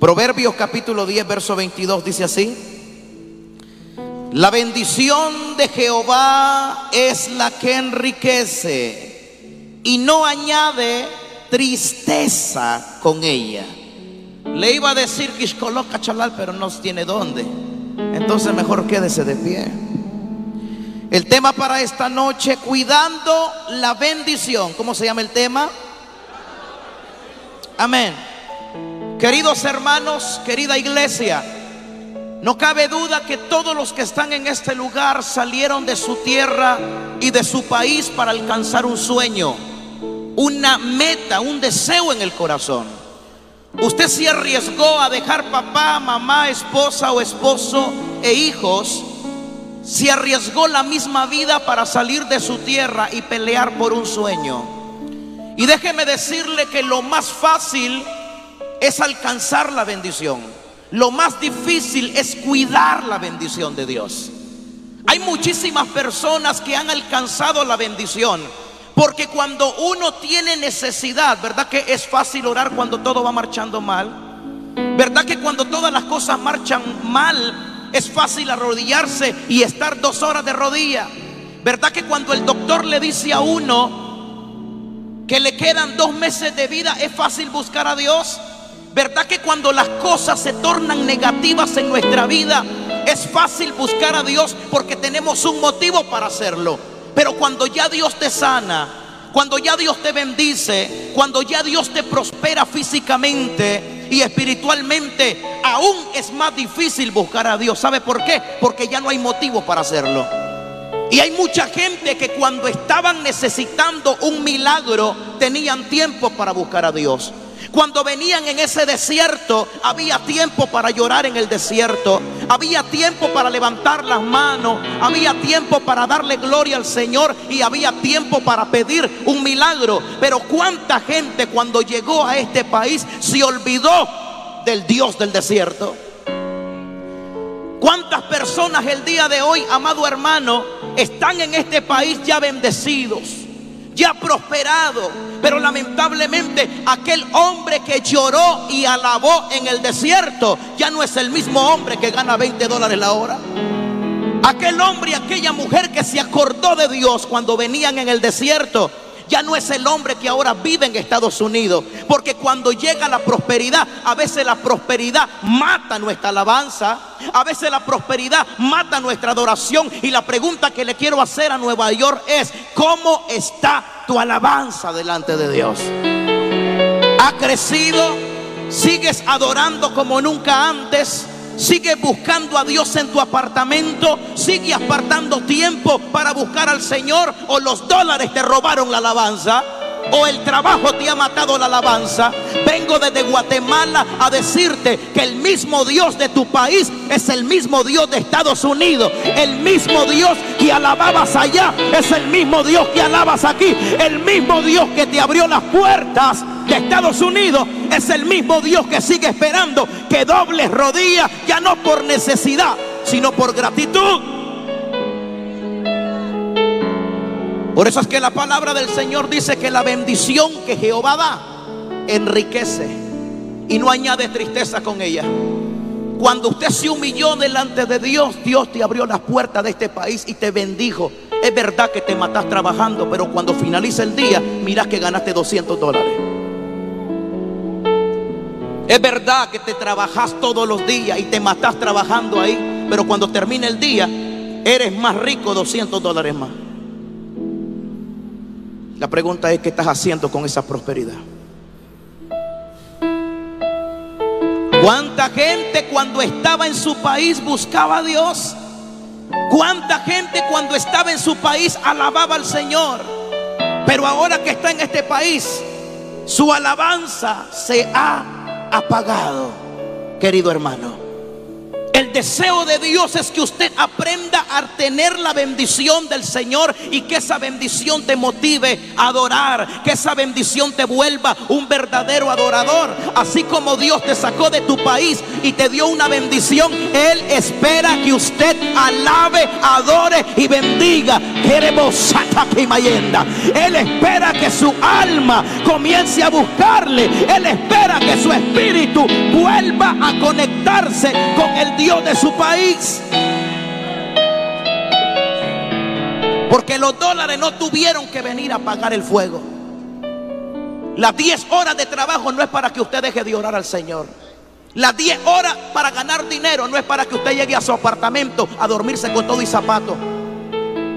Proverbios capítulo 10, verso 22 dice así. La bendición de Jehová es la que enriquece y no añade tristeza con ella. Le iba a decir que coloca chalal, pero no tiene dónde. Entonces mejor quédese de pie. El tema para esta noche, cuidando la bendición. ¿Cómo se llama el tema? Amén. Queridos hermanos, querida iglesia, no cabe duda que todos los que están en este lugar salieron de su tierra y de su país para alcanzar un sueño, una meta, un deseo en el corazón. Usted se arriesgó a dejar papá, mamá, esposa o esposo e hijos. Se arriesgó la misma vida para salir de su tierra y pelear por un sueño. Y déjeme decirle que lo más fácil es alcanzar la bendición. Lo más difícil es cuidar la bendición de Dios. Hay muchísimas personas que han alcanzado la bendición. Porque cuando uno tiene necesidad, ¿verdad que es fácil orar cuando todo va marchando mal? ¿Verdad que cuando todas las cosas marchan mal, es fácil arrodillarse y estar dos horas de rodilla? ¿Verdad que cuando el doctor le dice a uno que le quedan dos meses de vida, es fácil buscar a Dios? ¿Verdad que cuando las cosas se tornan negativas en nuestra vida, es fácil buscar a Dios porque tenemos un motivo para hacerlo? Pero cuando ya Dios te sana, cuando ya Dios te bendice, cuando ya Dios te prospera físicamente y espiritualmente, aún es más difícil buscar a Dios. ¿Sabe por qué? Porque ya no hay motivo para hacerlo. Y hay mucha gente que cuando estaban necesitando un milagro tenían tiempo para buscar a Dios. Cuando venían en ese desierto, había tiempo para llorar en el desierto. Había tiempo para levantar las manos. Había tiempo para darle gloria al Señor. Y había tiempo para pedir un milagro. Pero cuánta gente cuando llegó a este país se olvidó del Dios del desierto. ¿Cuántas personas el día de hoy, amado hermano, están en este país ya bendecidos? Ya prosperado. Pero lamentablemente aquel hombre que lloró y alabó en el desierto ya no es el mismo hombre que gana 20 dólares la hora. Aquel hombre y aquella mujer que se acordó de Dios cuando venían en el desierto ya no es el hombre que ahora vive en Estados Unidos. Porque cuando llega la prosperidad, a veces la prosperidad mata nuestra alabanza. A veces la prosperidad mata nuestra adoración. Y la pregunta que le quiero hacer a Nueva York es, ¿cómo está tu alabanza delante de Dios? ¿Ha crecido? ¿Sigues adorando como nunca antes? Sigue buscando a Dios en tu apartamento. Sigue apartando tiempo para buscar al Señor. O los dólares te robaron la alabanza. O el trabajo te ha matado la alabanza. Vengo desde Guatemala a decirte que el mismo Dios de tu país es el mismo Dios de Estados Unidos. El mismo Dios que alababas allá es el mismo Dios que alabas aquí. El mismo Dios que te abrió las puertas de Estados Unidos es el mismo Dios que sigue esperando que dobles rodillas, ya no por necesidad, sino por gratitud. Por eso es que la palabra del Señor dice que la bendición que Jehová da enriquece y no añade tristeza con ella. Cuando usted se humilló delante de Dios, Dios te abrió las puertas de este país y te bendijo. Es verdad que te matas trabajando, pero cuando finaliza el día, miras que ganaste 200 dólares. Es verdad que te trabajas todos los días y te matas trabajando ahí, pero cuando termine el día, eres más rico 200 dólares más. La pregunta es, ¿qué estás haciendo con esa prosperidad? ¿Cuánta gente cuando estaba en su país buscaba a Dios? ¿Cuánta gente cuando estaba en su país alababa al Señor? Pero ahora que está en este país, su alabanza se ha apagado, querido hermano. Deseo de Dios es que usted aprenda a tener la bendición del Señor y que esa bendición te motive a adorar, que esa bendición te vuelva un verdadero adorador. Así como Dios te sacó de tu país y te dio una bendición, Él espera que usted alabe, adore y bendiga. Queremos Él espera que su alma comience a buscarle. Él espera que su espíritu vuelva a conectarse con el Dios de su país. Porque los dólares no tuvieron que venir a pagar el fuego. Las 10 horas de trabajo no es para que usted deje de orar al Señor. Las 10 horas para ganar dinero no es para que usted llegue a su apartamento a dormirse con todo y zapato.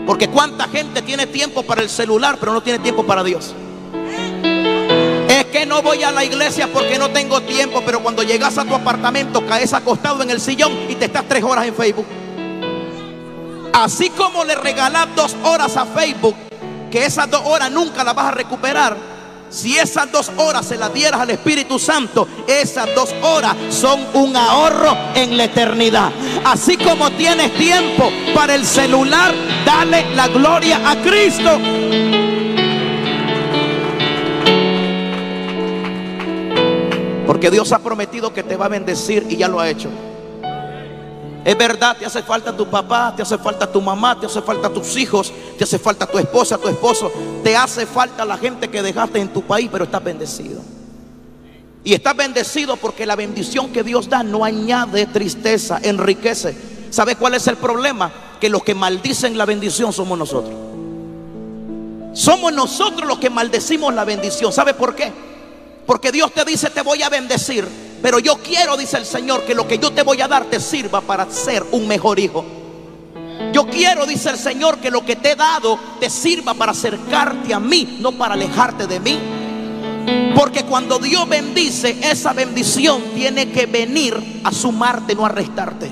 Porque cuánta gente tiene tiempo para el celular, pero no tiene tiempo para Dios. Que no voy a la iglesia porque no tengo tiempo, pero cuando llegas a tu apartamento caes acostado en el sillón y te estás tres horas en Facebook. Así como le regalas dos horas a Facebook, que esas dos horas nunca las vas a recuperar. Si esas dos horas se las dieras al Espíritu Santo, esas dos horas son un ahorro en la eternidad. Así como tienes tiempo para el celular, dale la gloria a Cristo. Porque Dios ha prometido que te va a bendecir y ya lo ha hecho. Es verdad, te hace falta tu papá, te hace falta tu mamá, te hace falta tus hijos, te hace falta tu esposa, tu esposo, te hace falta la gente que dejaste en tu país, pero estás bendecido. Y estás bendecido porque la bendición que Dios da no añade tristeza, enriquece. ¿Sabe cuál es el problema? Que los que maldicen la bendición somos nosotros. Somos nosotros los que maldecimos la bendición. ¿Sabe por qué? Porque Dios te dice, te voy a bendecir. Pero yo quiero, dice el Señor, que lo que yo te voy a dar te sirva para ser un mejor hijo. Yo quiero, dice el Señor, que lo que te he dado te sirva para acercarte a mí, no para alejarte de mí. Porque cuando Dios bendice, esa bendición tiene que venir a sumarte, no a restarte.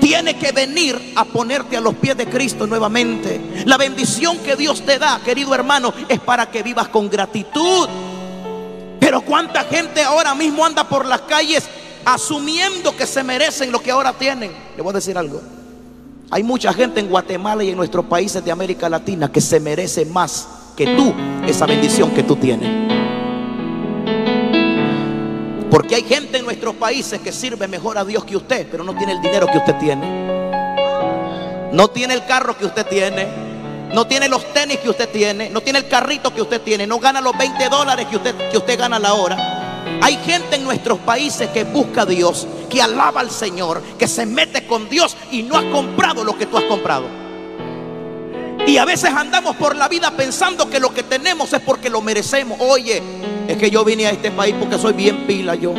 Tiene que venir a ponerte a los pies de Cristo nuevamente. La bendición que Dios te da, querido hermano, es para que vivas con gratitud. Pero cuánta gente ahora mismo anda por las calles asumiendo que se merecen lo que ahora tienen. Le voy a decir algo. Hay mucha gente en Guatemala y en nuestros países de América Latina que se merece más que tú esa bendición que tú tienes. Porque hay gente en nuestros países que sirve mejor a Dios que usted, pero no tiene el dinero que usted tiene. No tiene el carro que usted tiene no tiene los tenis que usted tiene, no tiene el carrito que usted tiene, no gana los 20 dólares que usted, que usted gana a la hora. Hay gente en nuestros países que busca a Dios, que alaba al Señor, que se mete con Dios y no ha comprado lo que tú has comprado. Y a veces andamos por la vida pensando que lo que tenemos es porque lo merecemos. Oye, es que yo vine a este país porque soy bien pila yo.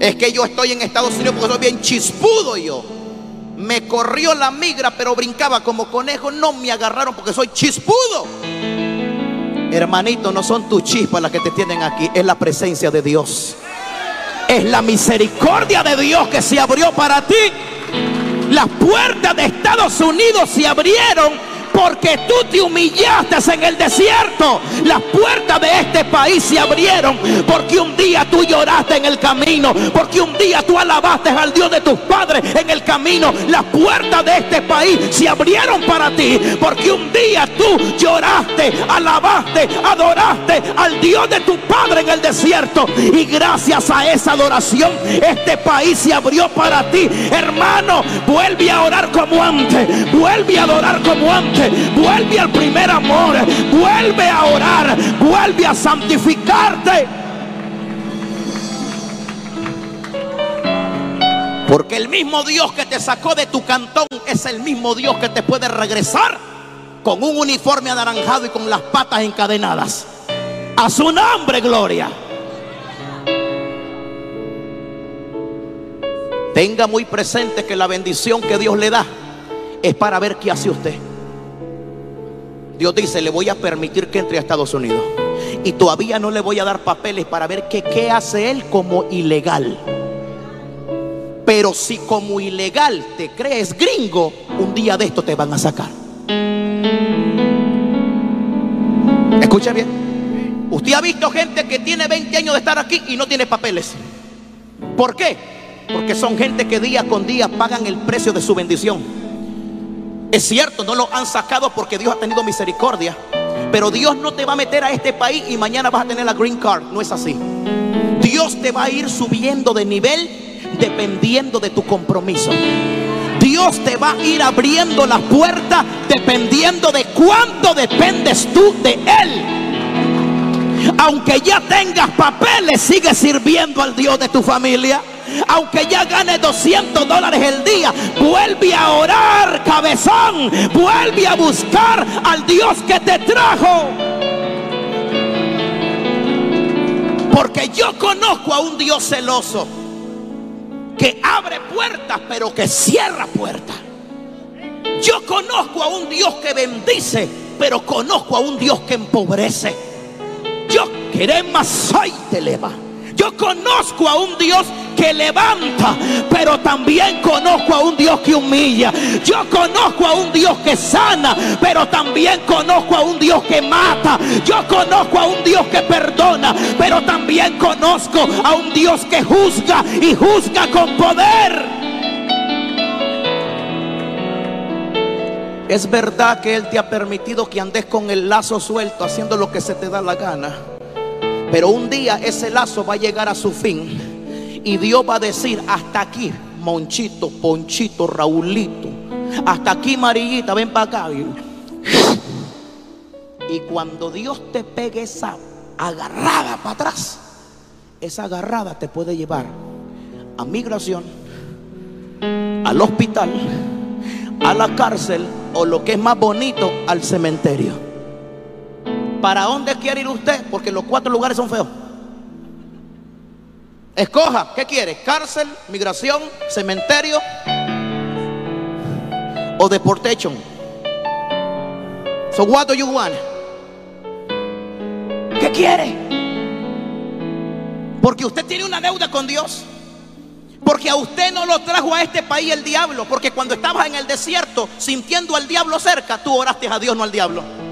Es que yo estoy en Estados Unidos porque soy bien chispudo yo. Me corrió la migra, pero brincaba como conejo. No me agarraron porque soy chispudo. Hermanito, no son tus chispas las que te tienen aquí, es la presencia de Dios. Es la misericordia de Dios que se abrió para ti. Las puertas de Estados Unidos se abrieron porque tú te humillaste en el desierto. Las puertas de este país se abrieron porque un día tú lloraste en el camino, porque un día tú alabaste al Dios de tus padres en el camino. Las puertas de este país se abrieron para ti porque un día tú lloraste, alabaste, adoraste al Dios de tu padre en el desierto. Y gracias a esa adoración, este país se abrió para ti. Hermano, vuelve a orar como antes, vuelve a adorar como antes vuelve al primer amor, vuelve a orar, vuelve a santificarte. Porque el mismo Dios que te sacó de tu cantón es el mismo Dios que te puede regresar con un uniforme anaranjado y con las patas encadenadas. A su nombre, gloria. Tenga muy presente que la bendición que Dios le da es para ver qué hace usted. Dios dice, le voy a permitir que entre a Estados Unidos. Y todavía no le voy a dar papeles para ver qué hace él como ilegal. Pero si como ilegal te crees gringo, un día de esto te van a sacar. Escucha bien. Usted ha visto gente que tiene 20 años de estar aquí y no tiene papeles. ¿Por qué? Porque son gente que día con día pagan el precio de su bendición. Es cierto, no lo han sacado porque Dios ha tenido misericordia. Pero Dios no te va a meter a este país y mañana vas a tener la green card. No es así. Dios te va a ir subiendo de nivel dependiendo de tu compromiso. Dios te va a ir abriendo la puerta dependiendo de cuánto dependes tú de Él. Aunque ya tengas papeles, sigue sirviendo al Dios de tu familia. Aunque ya gane 200 dólares el día, vuelve a orar, cabezón. Vuelve a buscar al Dios que te trajo. Porque yo conozco a un Dios celoso que abre puertas, pero que cierra puertas. Yo conozco a un Dios que bendice, pero conozco a un Dios que empobrece. Yo queremos soy te leva. Yo conozco a un Dios que levanta, pero también conozco a un Dios que humilla. Yo conozco a un Dios que sana, pero también conozco a un Dios que mata. Yo conozco a un Dios que perdona, pero también conozco a un Dios que juzga y juzga con poder. Es verdad que Él te ha permitido que andes con el lazo suelto haciendo lo que se te da la gana. Pero un día ese lazo va a llegar a su fin. Y Dios va a decir, hasta aquí, Monchito, Ponchito, Raulito. Hasta aquí, Marillita, ven para acá. Y cuando Dios te pegue esa agarrada para atrás, esa agarrada te puede llevar a migración, al hospital, a la cárcel o lo que es más bonito, al cementerio. ¿Para dónde quiere ir usted? Porque los cuatro lugares son feos. Escoja, ¿qué quiere? ¿Cárcel, migración, cementerio o deportation? So what do you want? ¿Qué quiere? Porque usted tiene una deuda con Dios. Porque a usted no lo trajo a este país el diablo. Porque cuando estabas en el desierto sintiendo al diablo cerca, tú oraste a Dios, no al diablo.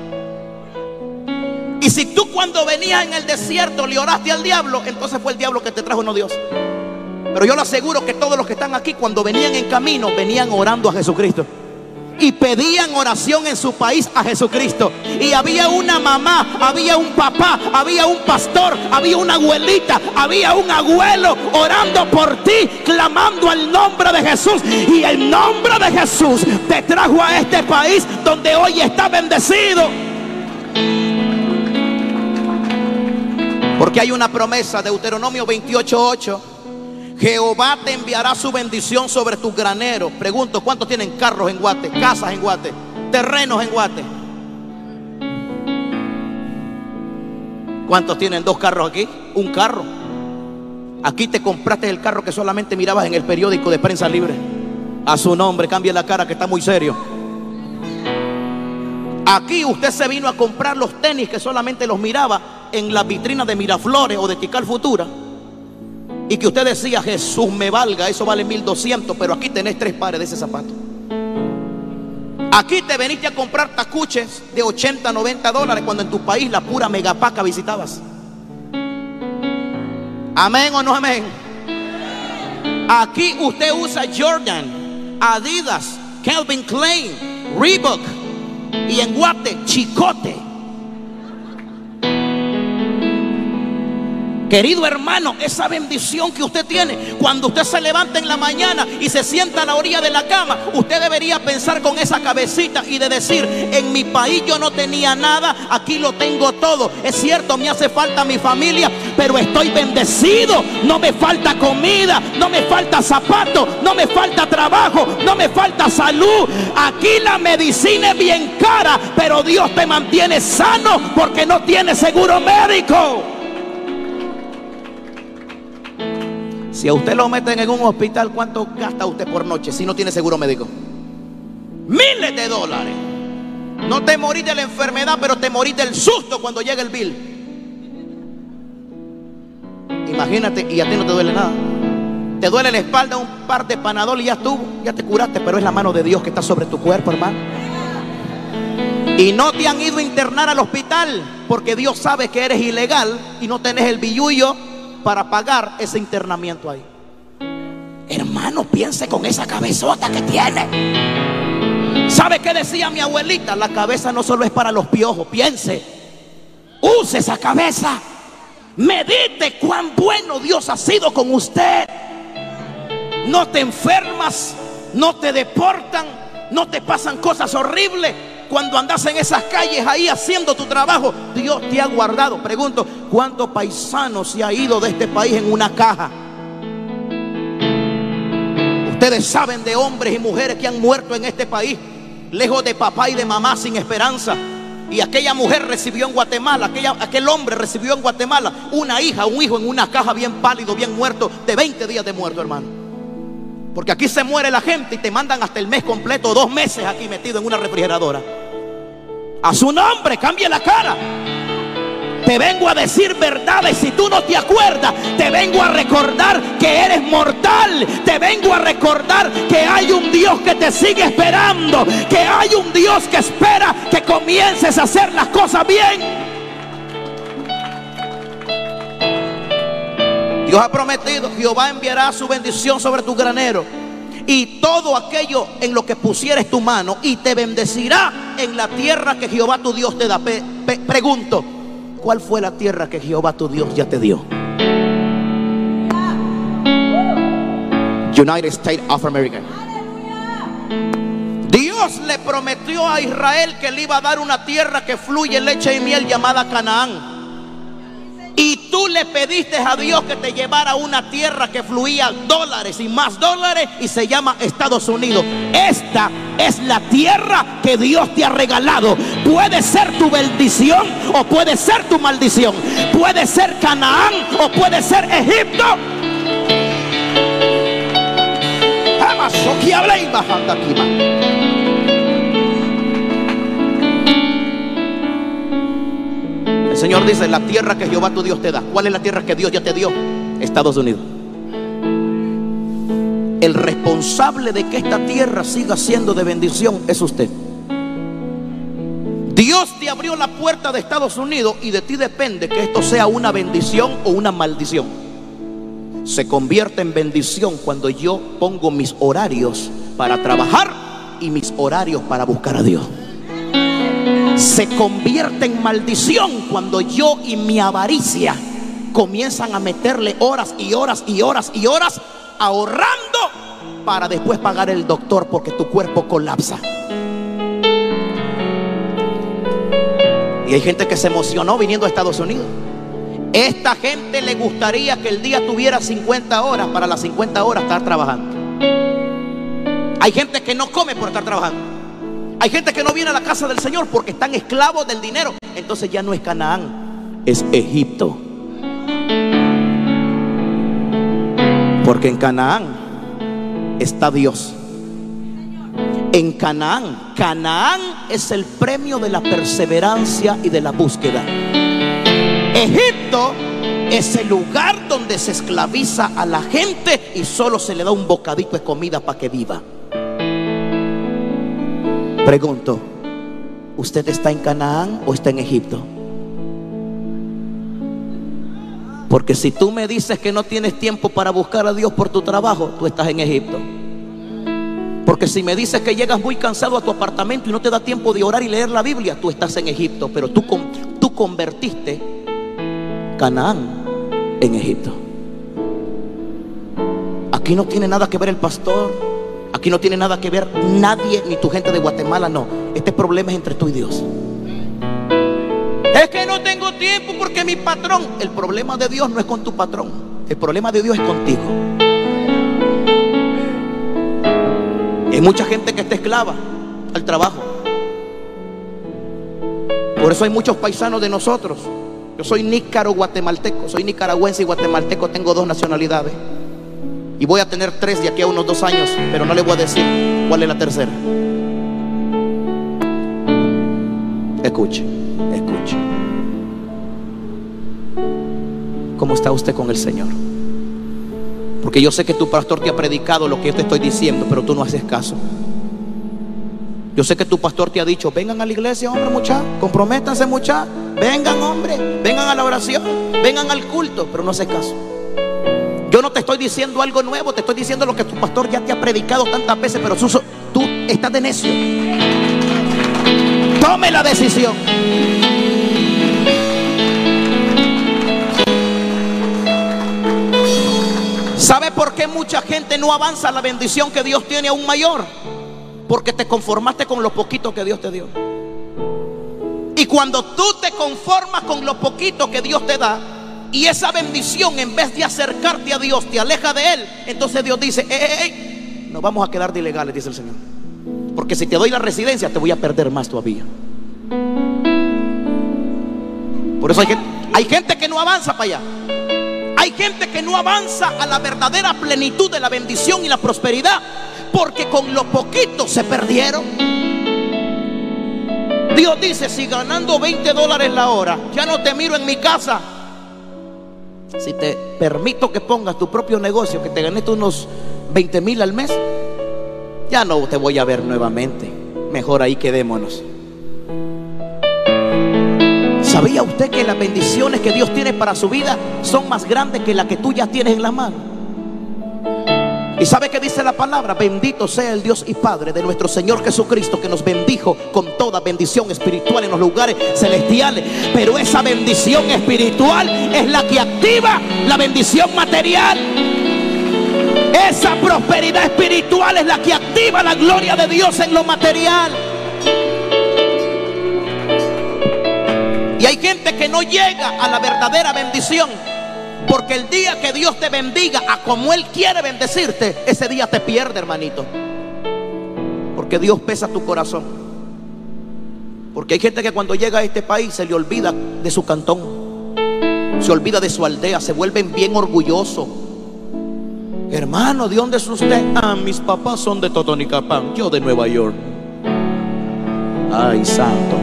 Y si tú cuando venías en el desierto le oraste al diablo, entonces fue el diablo que te trajo, no Dios. Pero yo le aseguro que todos los que están aquí, cuando venían en camino, venían orando a Jesucristo y pedían oración en su país a Jesucristo. Y había una mamá, había un papá, había un pastor, había una abuelita, había un abuelo orando por ti, clamando al nombre de Jesús. Y el nombre de Jesús te trajo a este país donde hoy está bendecido. Porque hay una promesa, Deuteronomio 28:8 Jehová te enviará su bendición sobre tus graneros. Pregunto, ¿cuántos tienen carros en Guate? Casas en Guate, terrenos en Guate. ¿Cuántos tienen dos carros aquí? Un carro. Aquí te compraste el carro que solamente mirabas en el periódico de prensa libre. A su nombre, cambie la cara que está muy serio. Aquí usted se vino a comprar los tenis que solamente los miraba en la vitrina de Miraflores o de Tical Futura y que usted decía, Jesús me valga, eso vale 1200, pero aquí tenés tres pares de ese zapato. Aquí te veniste a comprar tacuches de 80, 90 dólares cuando en tu país la pura megapaca visitabas. Amén o no amén. Aquí usted usa Jordan, Adidas, Calvin Klein, Reebok y en Guate, Chicote. Querido hermano, esa bendición que usted tiene, cuando usted se levanta en la mañana y se sienta a la orilla de la cama, usted debería pensar con esa cabecita y de decir, en mi país yo no tenía nada, aquí lo tengo todo. Es cierto, me hace falta mi familia, pero estoy bendecido. No me falta comida, no me falta zapato, no me falta trabajo, no me falta salud. Aquí la medicina es bien cara, pero Dios te mantiene sano porque no tiene seguro médico. Si a usted lo meten en un hospital, ¿cuánto gasta usted por noche si no tiene seguro médico? Miles de dólares. No te morís la enfermedad, pero te morís del susto cuando llega el bill. Imagínate, y a ti no te duele nada. Te duele la espalda, un par de panadol y ya estuvo, ya te curaste, pero es la mano de Dios que está sobre tu cuerpo, hermano. Y no te han ido a internar al hospital porque Dios sabe que eres ilegal y no tenés el billullo para pagar ese internamiento ahí. Hermano, piense con esa cabezota que tiene. ¿Sabe qué decía mi abuelita? La cabeza no solo es para los piojos, piense. Use esa cabeza. Medite cuán bueno Dios ha sido con usted. No te enfermas, no te deportan, no te pasan cosas horribles cuando andas en esas calles ahí haciendo tu trabajo, Dios te ha guardado. Pregunto, ¿cuántos paisanos se ha ido de este país en una caja? Ustedes saben de hombres y mujeres que han muerto en este país, lejos de papá y de mamá sin esperanza. Y aquella mujer recibió en Guatemala, aquel hombre recibió en Guatemala una hija, un hijo en una caja bien pálido, bien muerto, de 20 días de muerto, hermano. Porque aquí se muere la gente y te mandan hasta el mes completo, dos meses aquí metido en una refrigeradora. A su nombre, cambie la cara. Te vengo a decir verdades. Si tú no te acuerdas, te vengo a recordar que eres mortal. Te vengo a recordar que hay un Dios que te sigue esperando. Que hay un Dios que espera que comiences a hacer las cosas bien. Dios ha prometido, Jehová enviará su bendición sobre tu granero y todo aquello en lo que pusieres tu mano y te bendecirá en la tierra que Jehová tu Dios te da. pregunto, ¿cuál fue la tierra que Jehová tu Dios ya te dio? United States of America. Dios le prometió a Israel que le iba a dar una tierra que fluye leche y miel llamada Canaán. Y tú le pediste a Dios que te llevara a una tierra que fluía dólares y más dólares y se llama Estados Unidos. Esta es la tierra que Dios te ha regalado. Puede ser tu bendición o puede ser tu maldición. Puede ser Canaán o puede ser Egipto. Señor dice, la tierra que Jehová tu Dios te da. ¿Cuál es la tierra que Dios ya te dio? Estados Unidos. El responsable de que esta tierra siga siendo de bendición es usted. Dios te abrió la puerta de Estados Unidos y de ti depende que esto sea una bendición o una maldición. Se convierte en bendición cuando yo pongo mis horarios para trabajar y mis horarios para buscar a Dios se convierte en maldición cuando yo y mi avaricia comienzan a meterle horas y horas y horas y horas ahorrando para después pagar el doctor porque tu cuerpo colapsa. Y hay gente que se emocionó viniendo a Estados Unidos. Esta gente le gustaría que el día tuviera 50 horas para las 50 horas estar trabajando. Hay gente que no come por estar trabajando. Hay gente que no viene a la casa del Señor porque están esclavos del dinero. Entonces ya no es Canaán, es Egipto. Porque en Canaán está Dios. En Canaán, Canaán es el premio de la perseverancia y de la búsqueda. Egipto es el lugar donde se esclaviza a la gente y solo se le da un bocadito de comida para que viva. Pregunto, ¿usted está en Canaán o está en Egipto? Porque si tú me dices que no tienes tiempo para buscar a Dios por tu trabajo, tú estás en Egipto. Porque si me dices que llegas muy cansado a tu apartamento y no te da tiempo de orar y leer la Biblia, tú estás en Egipto. Pero tú, tú convertiste Canaán en Egipto. Aquí no tiene nada que ver el pastor, Aquí no tiene nada que ver nadie, ni tu gente de Guatemala, no. Este problema es entre tú y Dios. Es que no tengo tiempo porque mi patrón. El problema de Dios no es con tu patrón. El problema de Dios es contigo. Hay mucha gente que está esclava al trabajo. Por eso hay muchos paisanos de nosotros. Yo soy nícaro guatemalteco, soy nicaragüense y guatemalteco, tengo dos nacionalidades. Y voy a tener tres de aquí a unos dos años, pero no le voy a decir cuál es la tercera. Escuche, escuche. ¿Cómo está usted con el Señor? Porque yo sé que tu pastor te ha predicado lo que yo te estoy diciendo, pero tú no haces caso. Yo sé que tu pastor te ha dicho, vengan a la iglesia, hombre, muchachos, comprométanse, muchachos, vengan, hombre, vengan a la oración, vengan al culto, pero no haces caso. No te estoy diciendo algo nuevo, te estoy diciendo lo que tu pastor ya te ha predicado tantas veces, pero tú estás de necio. Tome la decisión. ¿Sabe por qué mucha gente no avanza la bendición que Dios tiene aún mayor? Porque te conformaste con lo poquito que Dios te dio. Y cuando tú te conformas con lo poquito que Dios te da, y esa bendición en vez de acercarte a Dios te aleja de Él, entonces Dios dice, ¡Ey, nos vamos a quedar de ilegales, dice el Señor. Porque si te doy la residencia, te voy a perder más todavía. Por eso hay gente, hay gente que no avanza para allá. Hay gente que no avanza a la verdadera plenitud de la bendición y la prosperidad. Porque con lo poquito se perdieron. Dios dice, si ganando 20 dólares la hora, ya no te miro en mi casa. Si te permito que pongas tu propio negocio, que te ganes unos 20 mil al mes, ya no te voy a ver nuevamente. Mejor ahí quedémonos. ¿Sabía usted que las bendiciones que Dios tiene para su vida son más grandes que las que tú ya tienes en la mano? ¿Y sabe qué dice la palabra? Bendito sea el Dios y Padre de nuestro Señor Jesucristo que nos bendijo con toda bendición espiritual en los lugares celestiales. Pero esa bendición espiritual es la que activa la bendición material. Esa prosperidad espiritual es la que activa la gloria de Dios en lo material. Y hay gente que no llega a la verdadera bendición. Porque el día que Dios te bendiga a como Él quiere bendecirte, ese día te pierde, hermanito. Porque Dios pesa tu corazón. Porque hay gente que cuando llega a este país se le olvida de su cantón. Se olvida de su aldea. Se vuelven bien orgullosos. Hermano, ¿de dónde es usted? Ah, mis papás son de Totonicapán. Yo de Nueva York. Ay, santo.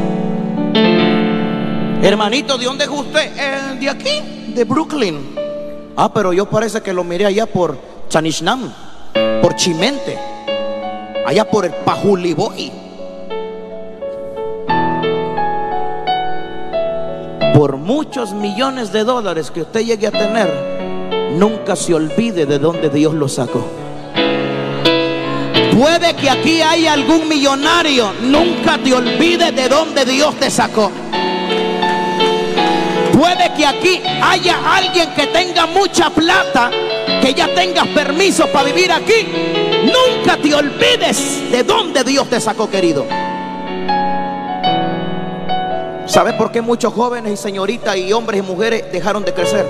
Hermanito, ¿de dónde es usted? Eh, de aquí, de Brooklyn. Ah, pero yo parece que lo miré allá por Chanishnam, por Chimente, allá por el Pajuliboy. Por muchos millones de dólares que usted llegue a tener, nunca se olvide de dónde Dios lo sacó. Puede que aquí haya algún millonario, nunca te olvides de dónde Dios te sacó. Puede que aquí haya alguien que tenga mucha plata, que ya tengas permiso para vivir aquí. Nunca te olvides de dónde Dios te sacó, querido. ¿Sabes por qué muchos jóvenes y señoritas y hombres y mujeres dejaron de crecer?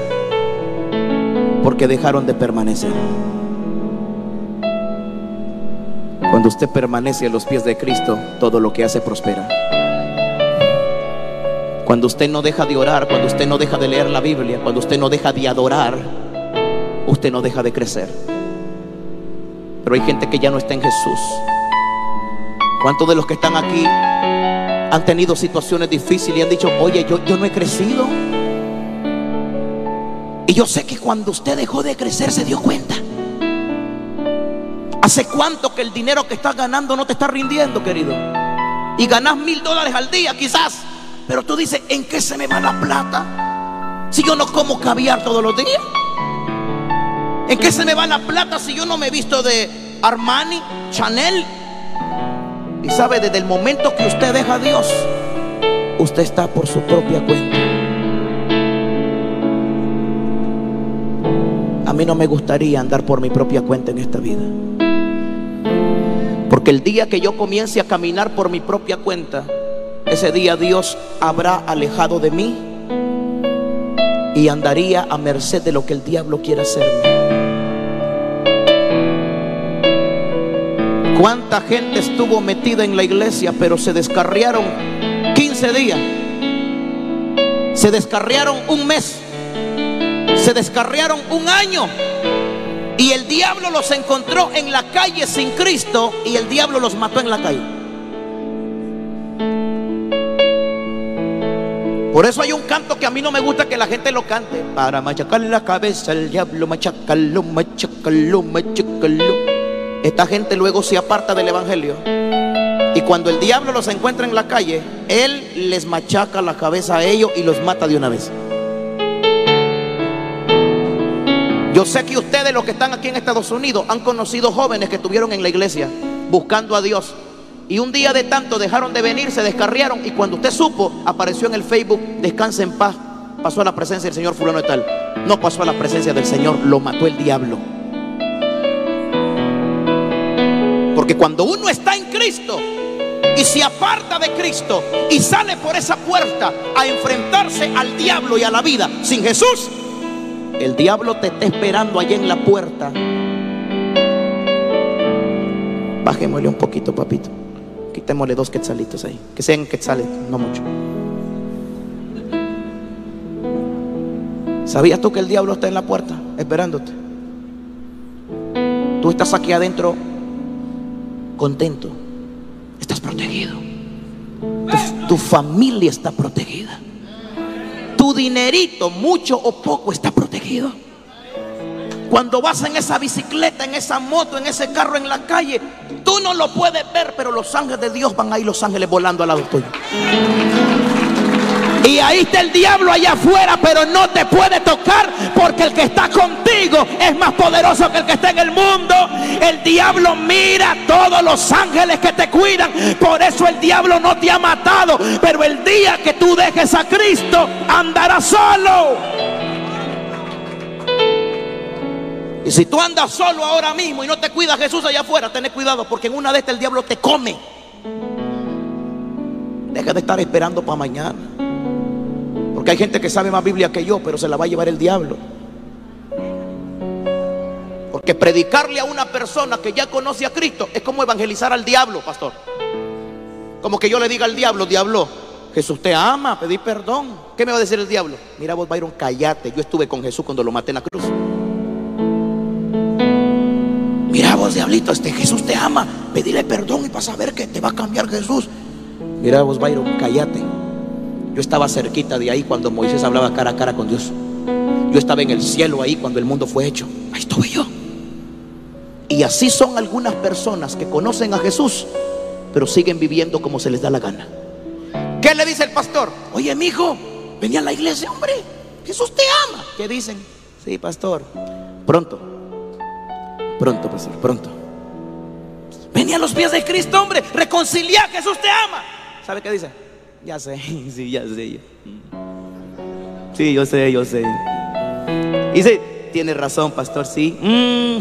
Porque dejaron de permanecer. Cuando usted permanece a los pies de Cristo, todo lo que hace prospera. Cuando usted no deja de orar, cuando usted no deja de leer la Biblia, cuando usted no deja de adorar, usted no deja de crecer. Pero hay gente que ya no está en Jesús. ¿Cuántos de los que están aquí han tenido situaciones difíciles y han dicho, oye, yo, yo no he crecido? Y yo sé que cuando usted dejó de crecer se dio cuenta. ¿Hace cuánto que el dinero que estás ganando no te está rindiendo, querido? Y ganas mil dólares al día, quizás. Pero tú dices, ¿en qué se me va la plata? Si yo no como caviar todos los días. ¿En qué se me va la plata si yo no me he visto de Armani, Chanel? Y sabe, desde el momento que usted deja a Dios, usted está por su propia cuenta. A mí no me gustaría andar por mi propia cuenta en esta vida. Porque el día que yo comience a caminar por mi propia cuenta, ese día Dios habrá alejado de mí y andaría a merced de lo que el diablo quiera hacerme. ¿Cuánta gente estuvo metida en la iglesia pero se descarriaron 15 días? Se descarriaron un mes. Se descarriaron un año. Y el diablo los encontró en la calle sin Cristo y el diablo los mató en la calle. Por eso hay un canto que a mí no me gusta que la gente lo cante. Para machacarle la cabeza al diablo, machacalo, machacalo, machacalo. Esta gente luego se aparta del evangelio. Y cuando el diablo los encuentra en la calle, él les machaca la cabeza a ellos y los mata de una vez. Yo sé que ustedes, los que están aquí en Estados Unidos, han conocido jóvenes que estuvieron en la iglesia buscando a Dios. Y un día de tanto dejaron de venir, se descarriaron. Y cuando usted supo, apareció en el Facebook, descansa en paz. Pasó a la presencia del Señor fulano y tal. No pasó a la presencia del Señor, lo mató el diablo. Porque cuando uno está en Cristo, y se aparta de Cristo y sale por esa puerta a enfrentarse al diablo y a la vida sin Jesús, el diablo te está esperando allá en la puerta. Bajémosle un poquito, papito. Quitémosle dos quetzalitos ahí. Que sean quetzales, no mucho. ¿Sabías tú que el diablo está en la puerta esperándote? Tú estás aquí adentro contento. Estás protegido. Tu, tu familia está protegida. Tu dinerito, mucho o poco, está protegido. Cuando vas en esa bicicleta, en esa moto, en ese carro en la calle, tú no lo puedes ver, pero los ángeles de Dios van ahí, los ángeles volando al lado tuyo. Y ahí está el diablo allá afuera, pero no te puede tocar porque el que está contigo es más poderoso que el que está en el mundo. El diablo mira a todos los ángeles que te cuidan. Por eso el diablo no te ha matado. Pero el día que tú dejes a Cristo, andarás solo. Y si tú andas solo ahora mismo y no te cuida Jesús allá afuera, ten cuidado porque en una de estas el diablo te come. Deja de estar esperando para mañana. Porque hay gente que sabe más Biblia que yo, pero se la va a llevar el diablo. Porque predicarle a una persona que ya conoce a Cristo es como evangelizar al diablo, pastor. Como que yo le diga al diablo, diablo, Jesús te ama, pedí perdón. ¿Qué me va a decir el diablo? Mira vos, Byron, cállate. Yo estuve con Jesús cuando lo maté en la cruz. Diablito, este Jesús te ama. Pedile perdón y vas a ver que te va a cambiar Jesús. Mira vos, Byron, cállate. Yo estaba cerquita de ahí cuando Moisés hablaba cara a cara con Dios. Yo estaba en el cielo ahí cuando el mundo fue hecho. Ahí estuve yo. Y así son algunas personas que conocen a Jesús, pero siguen viviendo como se les da la gana. ¿Qué le dice el pastor? Oye, mi hijo, venía a la iglesia, hombre. Jesús te ama. ¿Qué dicen? Sí, pastor. Pronto. Pronto, pastor, pronto. Venía a los pies de Cristo, hombre. Reconcilia, Jesús te ama. ¿Sabe qué dice? Ya sé, sí, ya sé. Sí, yo sé, yo sé. Dice, tiene razón, pastor, sí. Mm,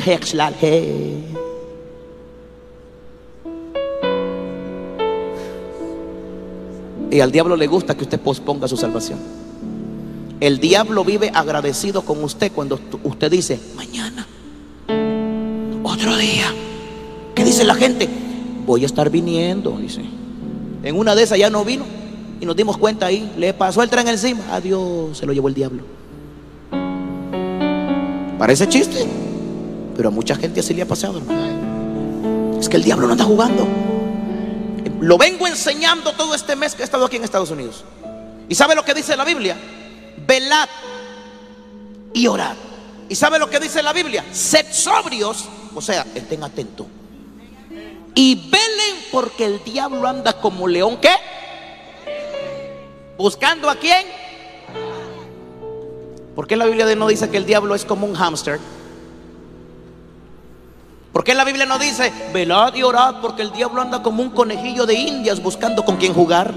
y al diablo le gusta que usted posponga su salvación. El diablo vive agradecido con usted cuando usted dice, mañana, otro día. ¿Qué dice la gente? Voy a estar viniendo, dice. En una de esas ya no vino. Y nos dimos cuenta ahí, le pasó el tren encima. Adiós, se lo llevó el diablo. Parece chiste, pero a mucha gente así le ha pasado. Es que el diablo no está jugando. Lo vengo enseñando todo este mes que he estado aquí en Estados Unidos. ¿Y sabe lo que dice la Biblia? Velad y orad. ¿Y sabe lo que dice la Biblia? Sed sobrios, o sea, estén atentos. Y velen porque el diablo anda como león, ¿qué? ¿Buscando a quién? ¿Por qué la Biblia no dice que el diablo es como un hámster? ¿Por qué la Biblia no dice, velad y orad porque el diablo anda como un conejillo de indias buscando con quién jugar?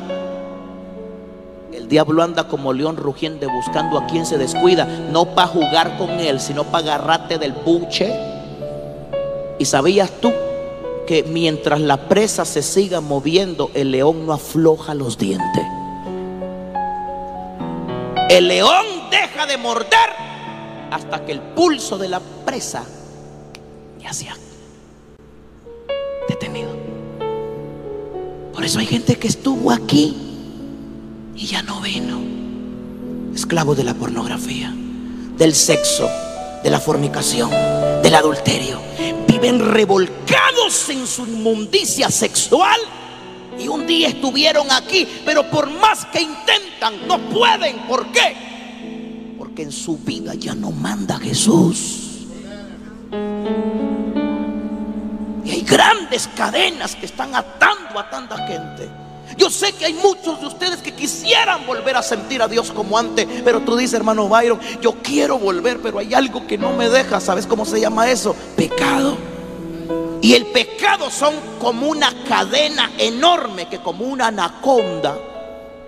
El diablo anda como león rugiente buscando a quien se descuida, no para jugar con él, sino para agarrarte del buche. ¿Y sabías tú que mientras la presa se siga moviendo, el león no afloja los dientes? El león deja de morder hasta que el pulso de la presa ya se ha detenido. Por eso hay gente que estuvo aquí y ya no vino. Esclavo de la pornografía, del sexo, de la fornicación, del adulterio. Viven revolcados en su inmundicia sexual y un día estuvieron aquí, pero por más que intentan, no pueden. ¿Por qué? Porque en su vida ya no manda Jesús. Y hay grandes cadenas que están atando a tanta gente. Yo sé que hay muchos de ustedes que quisieran volver a sentir a Dios como antes, pero tú dices, hermano Byron, yo quiero volver, pero hay algo que no me deja. ¿Sabes cómo se llama eso? Pecado. Y el pecado son como una cadena enorme que como una anaconda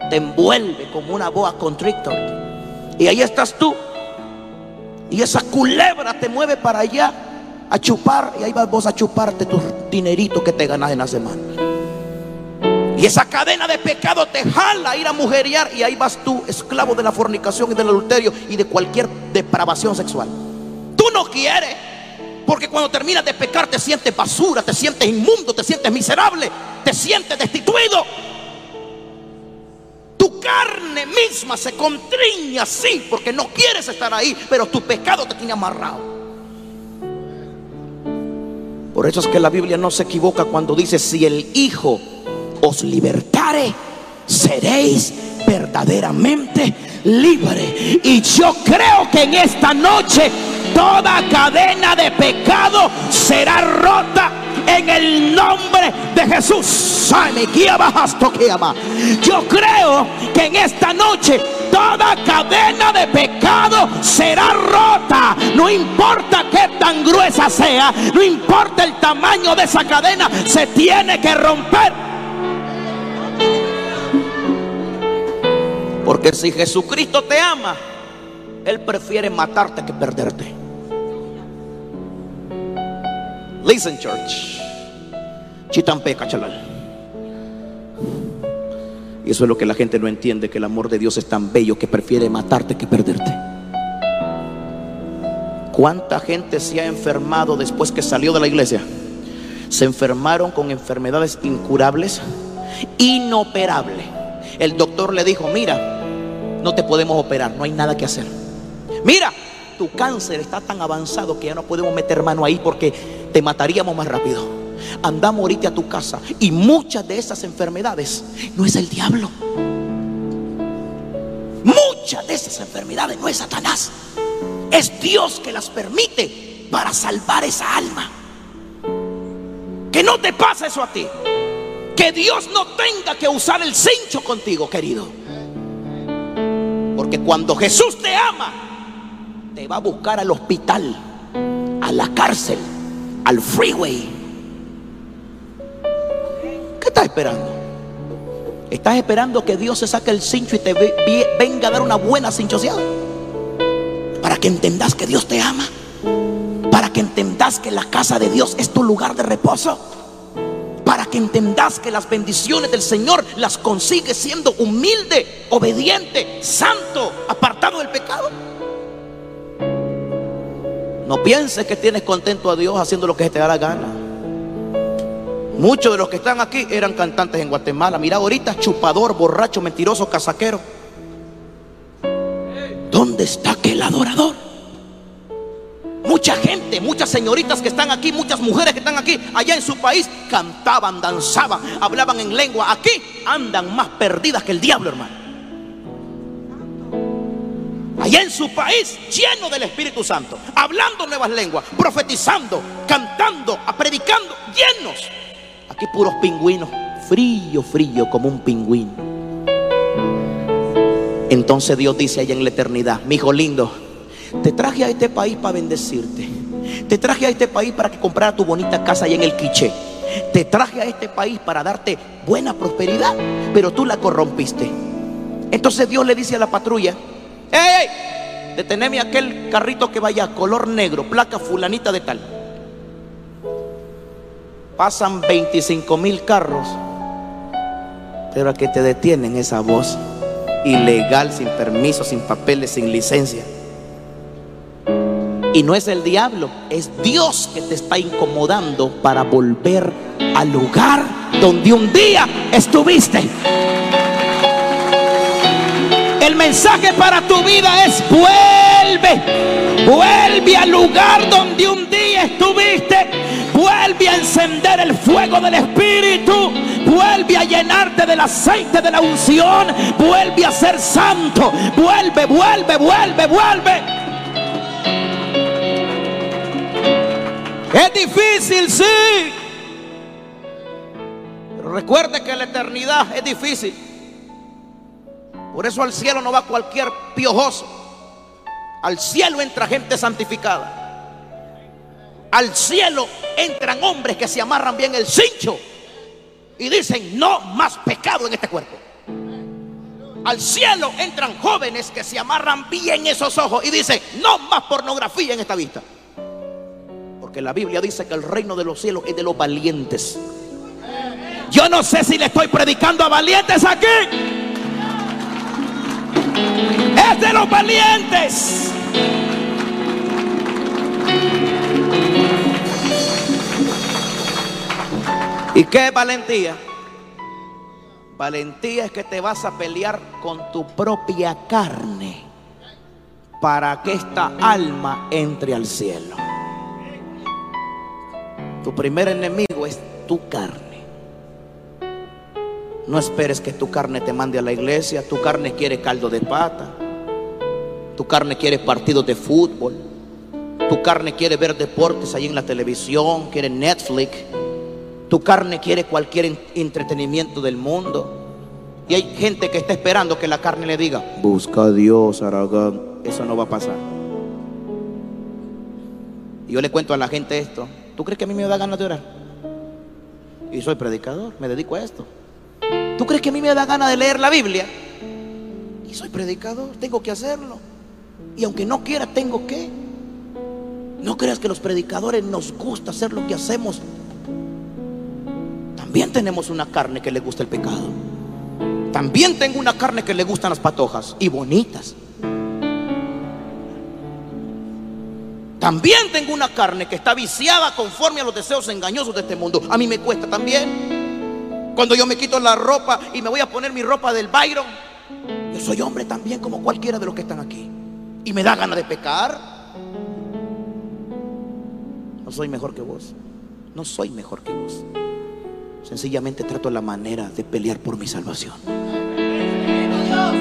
te envuelve como una boa constrictor. Y ahí estás tú. Y esa culebra te mueve para allá a chupar. Y ahí vas vos a chuparte tu dinerito que te ganas en la semana. Y esa cadena de pecado te jala a ir a mujeriar y ahí vas tú, esclavo de la fornicación y del adulterio y de cualquier depravación sexual. Tú no quieres, porque cuando terminas de pecar te sientes basura, te sientes inmundo, te sientes miserable, te sientes destituido. Tu carne misma se contriña así porque no quieres estar ahí, pero tu pecado te tiene amarrado. Por eso es que la Biblia no se equivoca cuando dice, si el Hijo os libertare, seréis verdaderamente libre. Y yo creo que en esta noche toda cadena de pecado será rota en el nombre de Jesús. Yo creo que en esta noche toda cadena de pecado será rota. No importa qué tan gruesa sea, no importa el tamaño de esa cadena, se tiene que romper. Porque si Jesucristo te ama, Él prefiere matarte que perderte. Listen, church. Chitampe, cachalal. Y eso es lo que la gente no entiende, que el amor de Dios es tan bello que prefiere matarte que perderte. ¿Cuánta gente se ha enfermado después que salió de la iglesia? Se enfermaron con enfermedades incurables, inoperables. El doctor le dijo, mira, no te podemos operar, no hay nada que hacer. Mira, tu cáncer está tan avanzado que ya no podemos meter mano ahí porque te mataríamos más rápido. Andamos ahorita a tu casa y muchas de esas enfermedades no es el diablo. Muchas de esas enfermedades no es Satanás. Es Dios que las permite para salvar esa alma. Que no te pase eso a ti. Que Dios no tenga que usar el cincho contigo, querido. Porque cuando Jesús te ama, te va a buscar al hospital, a la cárcel, al freeway. ¿Qué estás esperando? ¿Estás esperando que Dios se saque el cincho y te venga a dar una buena cinchoseada? Para que entendas que Dios te ama. Para que entendas que la casa de Dios es tu lugar de reposo que que las bendiciones del Señor las consigue siendo humilde, obediente, santo, apartado del pecado. No pienses que tienes contento a Dios haciendo lo que te da la gana. Muchos de los que están aquí eran cantantes en Guatemala. Mira ahorita, chupador, borracho, mentiroso, casaquero. ¿Dónde está aquel adorador? Mucha gente, muchas señoritas que están aquí, muchas mujeres que están aquí, allá en su país, cantaban, danzaban, hablaban en lengua. Aquí andan más perdidas que el diablo, hermano. Allá en su país, lleno del Espíritu Santo, hablando nuevas lenguas, profetizando, cantando, predicando, llenos. Aquí puros pingüinos, frío, frío como un pingüino. Entonces Dios dice allá en la eternidad, mi hijo lindo, te traje a este país para bendecirte. Te traje a este país para que comprara tu bonita casa allá en el Quiché. Te traje a este país para darte buena prosperidad, pero tú la corrompiste. Entonces Dios le dice a la patrulla, ¡Ey! Deteneme aquel carrito que vaya color negro, placa fulanita de tal. Pasan 25 mil carros, pero a que te detienen esa voz ilegal, sin permiso, sin papeles, sin licencia. Y no es el diablo, es Dios que te está incomodando para volver al lugar donde un día estuviste. El mensaje para tu vida es vuelve, vuelve al lugar donde un día estuviste, vuelve a encender el fuego del Espíritu, vuelve a llenarte del aceite de la unción, vuelve a ser santo, vuelve, vuelve, vuelve, vuelve. Es difícil, sí. Pero recuerde que la eternidad es difícil. Por eso al cielo no va cualquier piojoso. Al cielo entra gente santificada. Al cielo entran hombres que se amarran bien el cincho y dicen, no más pecado en este cuerpo. Al cielo entran jóvenes que se amarran bien esos ojos y dicen, no más pornografía en esta vista que la Biblia dice que el reino de los cielos es de los valientes. Yo no sé si le estoy predicando a valientes aquí. Es de los valientes. ¿Y qué es valentía? Valentía es que te vas a pelear con tu propia carne para que esta alma entre al cielo. Tu primer enemigo es tu carne. No esperes que tu carne te mande a la iglesia. Tu carne quiere caldo de pata. Tu carne quiere partidos de fútbol. Tu carne quiere ver deportes ahí en la televisión, quiere Netflix. Tu carne quiere cualquier entretenimiento del mundo. Y hay gente que está esperando que la carne le diga, busca a Dios, Aragán. Eso no va a pasar. Y yo le cuento a la gente esto. ¿Tú crees que a mí me da ganas de orar? Y soy predicador, me dedico a esto. ¿Tú crees que a mí me da ganas de leer la Biblia? Y soy predicador, tengo que hacerlo. Y aunque no quiera, tengo que. No creas que los predicadores nos gusta hacer lo que hacemos. También tenemos una carne que le gusta el pecado. También tengo una carne que le gustan las patojas y bonitas. También tengo una carne que está viciada conforme a los deseos engañosos de este mundo. A mí me cuesta también. Cuando yo me quito la ropa y me voy a poner mi ropa del Byron, yo soy hombre también como cualquiera de los que están aquí. Y me da ganas de pecar. No soy mejor que vos. No soy mejor que vos. Sencillamente trato la manera de pelear por mi salvación.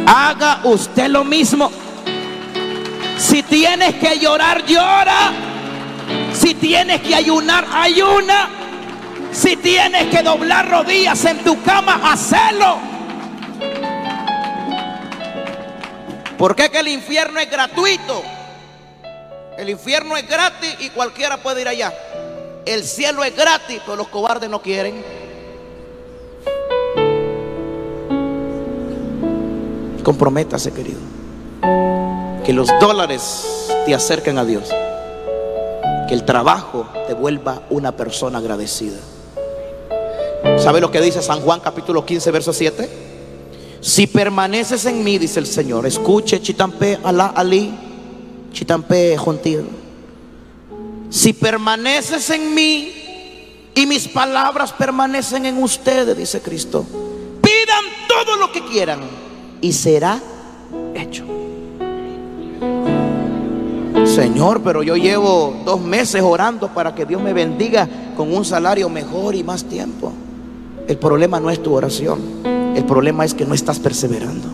Haga usted lo mismo. Si tienes que llorar, llora. Si tienes que ayunar, ayuna. Si tienes que doblar rodillas en tu cama, hacelo. ¿Por qué que el infierno es gratuito? El infierno es gratis y cualquiera puede ir allá. El cielo es gratis, pero los cobardes no quieren. Comprométase, querido. Que los dólares te acerquen a Dios. Que el trabajo te vuelva una persona agradecida. ¿Sabe lo que dice San Juan capítulo 15, verso 7? Si permaneces en mí, dice el Señor, escuche chitampe alá ali, chitampe jontil. Si permaneces en mí y mis palabras permanecen en ustedes, dice Cristo, pidan todo lo que quieran y será hecho. Señor, pero yo llevo dos meses orando para que Dios me bendiga con un salario mejor y más tiempo. El problema no es tu oración, el problema es que no estás perseverando.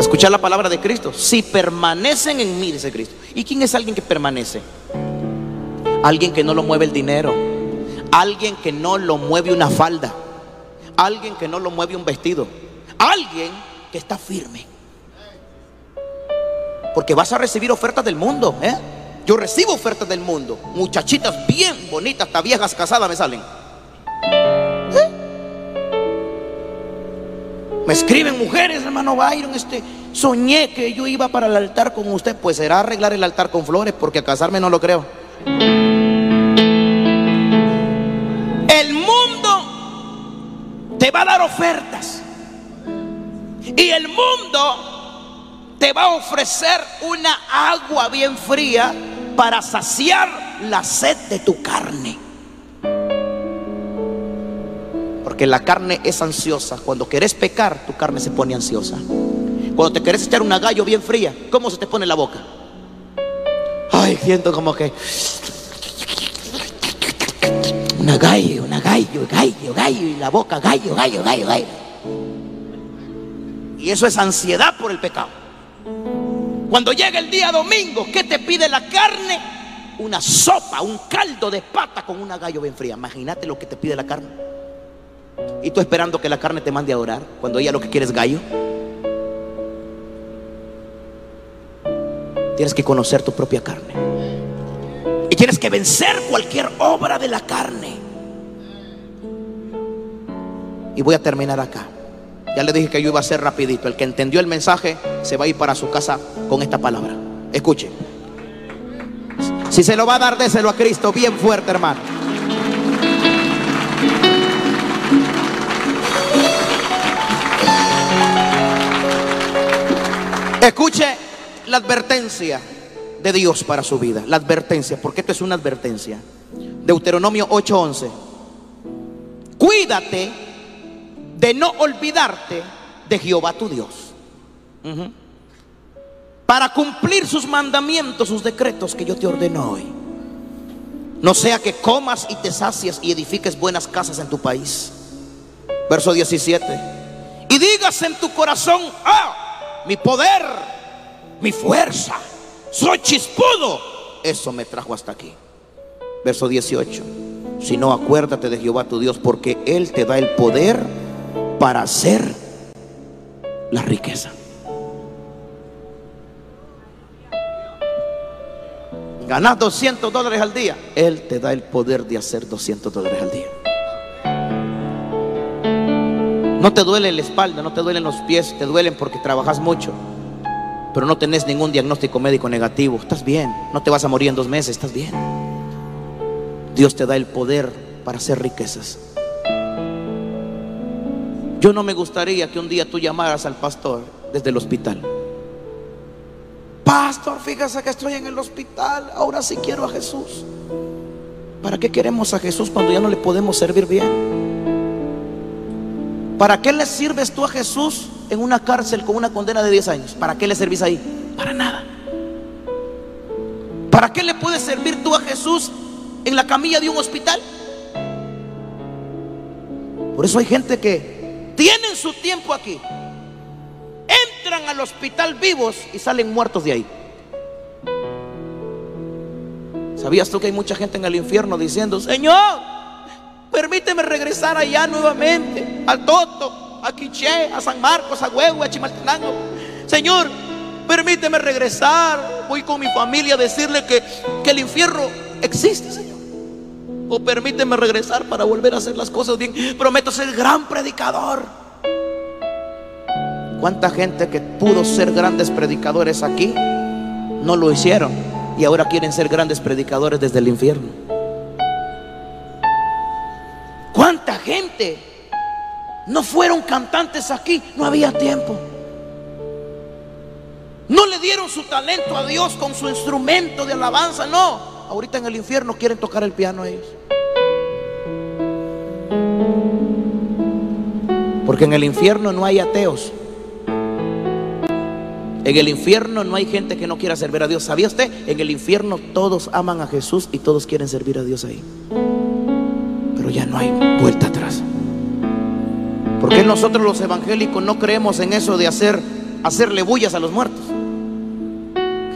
Escuchar la palabra de Cristo. Si permanecen en mí, dice Cristo. ¿Y quién es alguien que permanece? Alguien que no lo mueve el dinero. Alguien que no lo mueve una falda. Alguien que no lo mueve un vestido. Alguien que está firme. Porque vas a recibir ofertas del mundo. ¿eh? Yo recibo ofertas del mundo. Muchachitas bien bonitas, hasta viejas casadas me salen. ¿Eh? Me escriben mujeres, hermano Byron, este, soñé que yo iba para el altar con usted. Pues será arreglar el altar con flores, porque a casarme no lo creo. El mundo te va a dar ofertas. Y el mundo te va a ofrecer una agua bien fría para saciar la sed de tu carne. Porque la carne es ansiosa. Cuando querés pecar, tu carne se pone ansiosa. Cuando te querés echar una gallo bien fría, ¿cómo se te pone la boca? Ay, siento como que una gallo, una gallo, gallo, gallo, y la boca gallo, gallo, gallo, gallo. Y eso es ansiedad por el pecado. Cuando llega el día domingo, ¿qué te pide la carne? Una sopa, un caldo de pata con una gallo bien fría. Imagínate lo que te pide la carne. Y tú esperando que la carne te mande a orar cuando ella lo que quiere es gallo. Tienes que conocer tu propia carne. Y tienes que vencer cualquier obra de la carne. Y voy a terminar acá. Ya le dije que yo iba a ser rapidito. El que entendió el mensaje se va a ir para su casa con esta palabra. Escuche. Si se lo va a dar, déselo a Cristo bien fuerte, hermano. Escuche la advertencia de Dios para su vida. La advertencia, porque esto es una advertencia. Deuteronomio 8:11. Cuídate de no olvidarte de Jehová tu Dios. Para cumplir sus mandamientos, sus decretos que yo te ordeno hoy. No sea que comas y te sacies y edifiques buenas casas en tu país. Verso 17. Y digas en tu corazón, ah, mi poder, mi fuerza, soy chispudo. Eso me trajo hasta aquí. Verso 18. Si no, acuérdate de Jehová tu Dios, porque Él te da el poder para hacer la riqueza. Ganas 200 dólares al día. Él te da el poder de hacer 200 dólares al día. No te duele la espalda, no te duelen los pies, te duelen porque trabajas mucho. Pero no tenés ningún diagnóstico médico negativo. Estás bien, no te vas a morir en dos meses, estás bien. Dios te da el poder para hacer riquezas. Yo no me gustaría que un día tú llamaras al pastor desde el hospital. Pastor, fíjese que estoy en el hospital. Ahora sí quiero a Jesús. ¿Para qué queremos a Jesús cuando ya no le podemos servir bien? ¿Para qué le sirves tú a Jesús en una cárcel con una condena de 10 años? ¿Para qué le servís ahí? Para nada. ¿Para qué le puedes servir tú a Jesús en la camilla de un hospital? Por eso hay gente que tienen su tiempo aquí. Entran al hospital vivos y salen muertos de ahí. ¿Sabías tú que hay mucha gente en el infierno diciendo, Señor, permíteme regresar allá nuevamente, al Toto, a Quiché, a San Marcos, a Huevo, a Chimaltenango? Señor, permíteme regresar. Voy con mi familia a decirle que, que el infierno existe, Señor. O permíteme regresar para volver a hacer las cosas bien. Prometo ser gran predicador. ¿Cuánta gente que pudo ser grandes predicadores aquí no lo hicieron y ahora quieren ser grandes predicadores desde el infierno? ¿Cuánta gente no fueron cantantes aquí? No había tiempo. No le dieron su talento a Dios con su instrumento de alabanza, no. Ahorita en el infierno quieren tocar el piano ellos. Porque en el infierno no hay ateos. En el infierno no hay gente que no quiera servir a Dios. ¿Sabía usted? En el infierno todos aman a Jesús y todos quieren servir a Dios ahí. Pero ya no hay vuelta atrás. ¿Por qué nosotros los evangélicos no creemos en eso de hacer hacerle bullas a los muertos?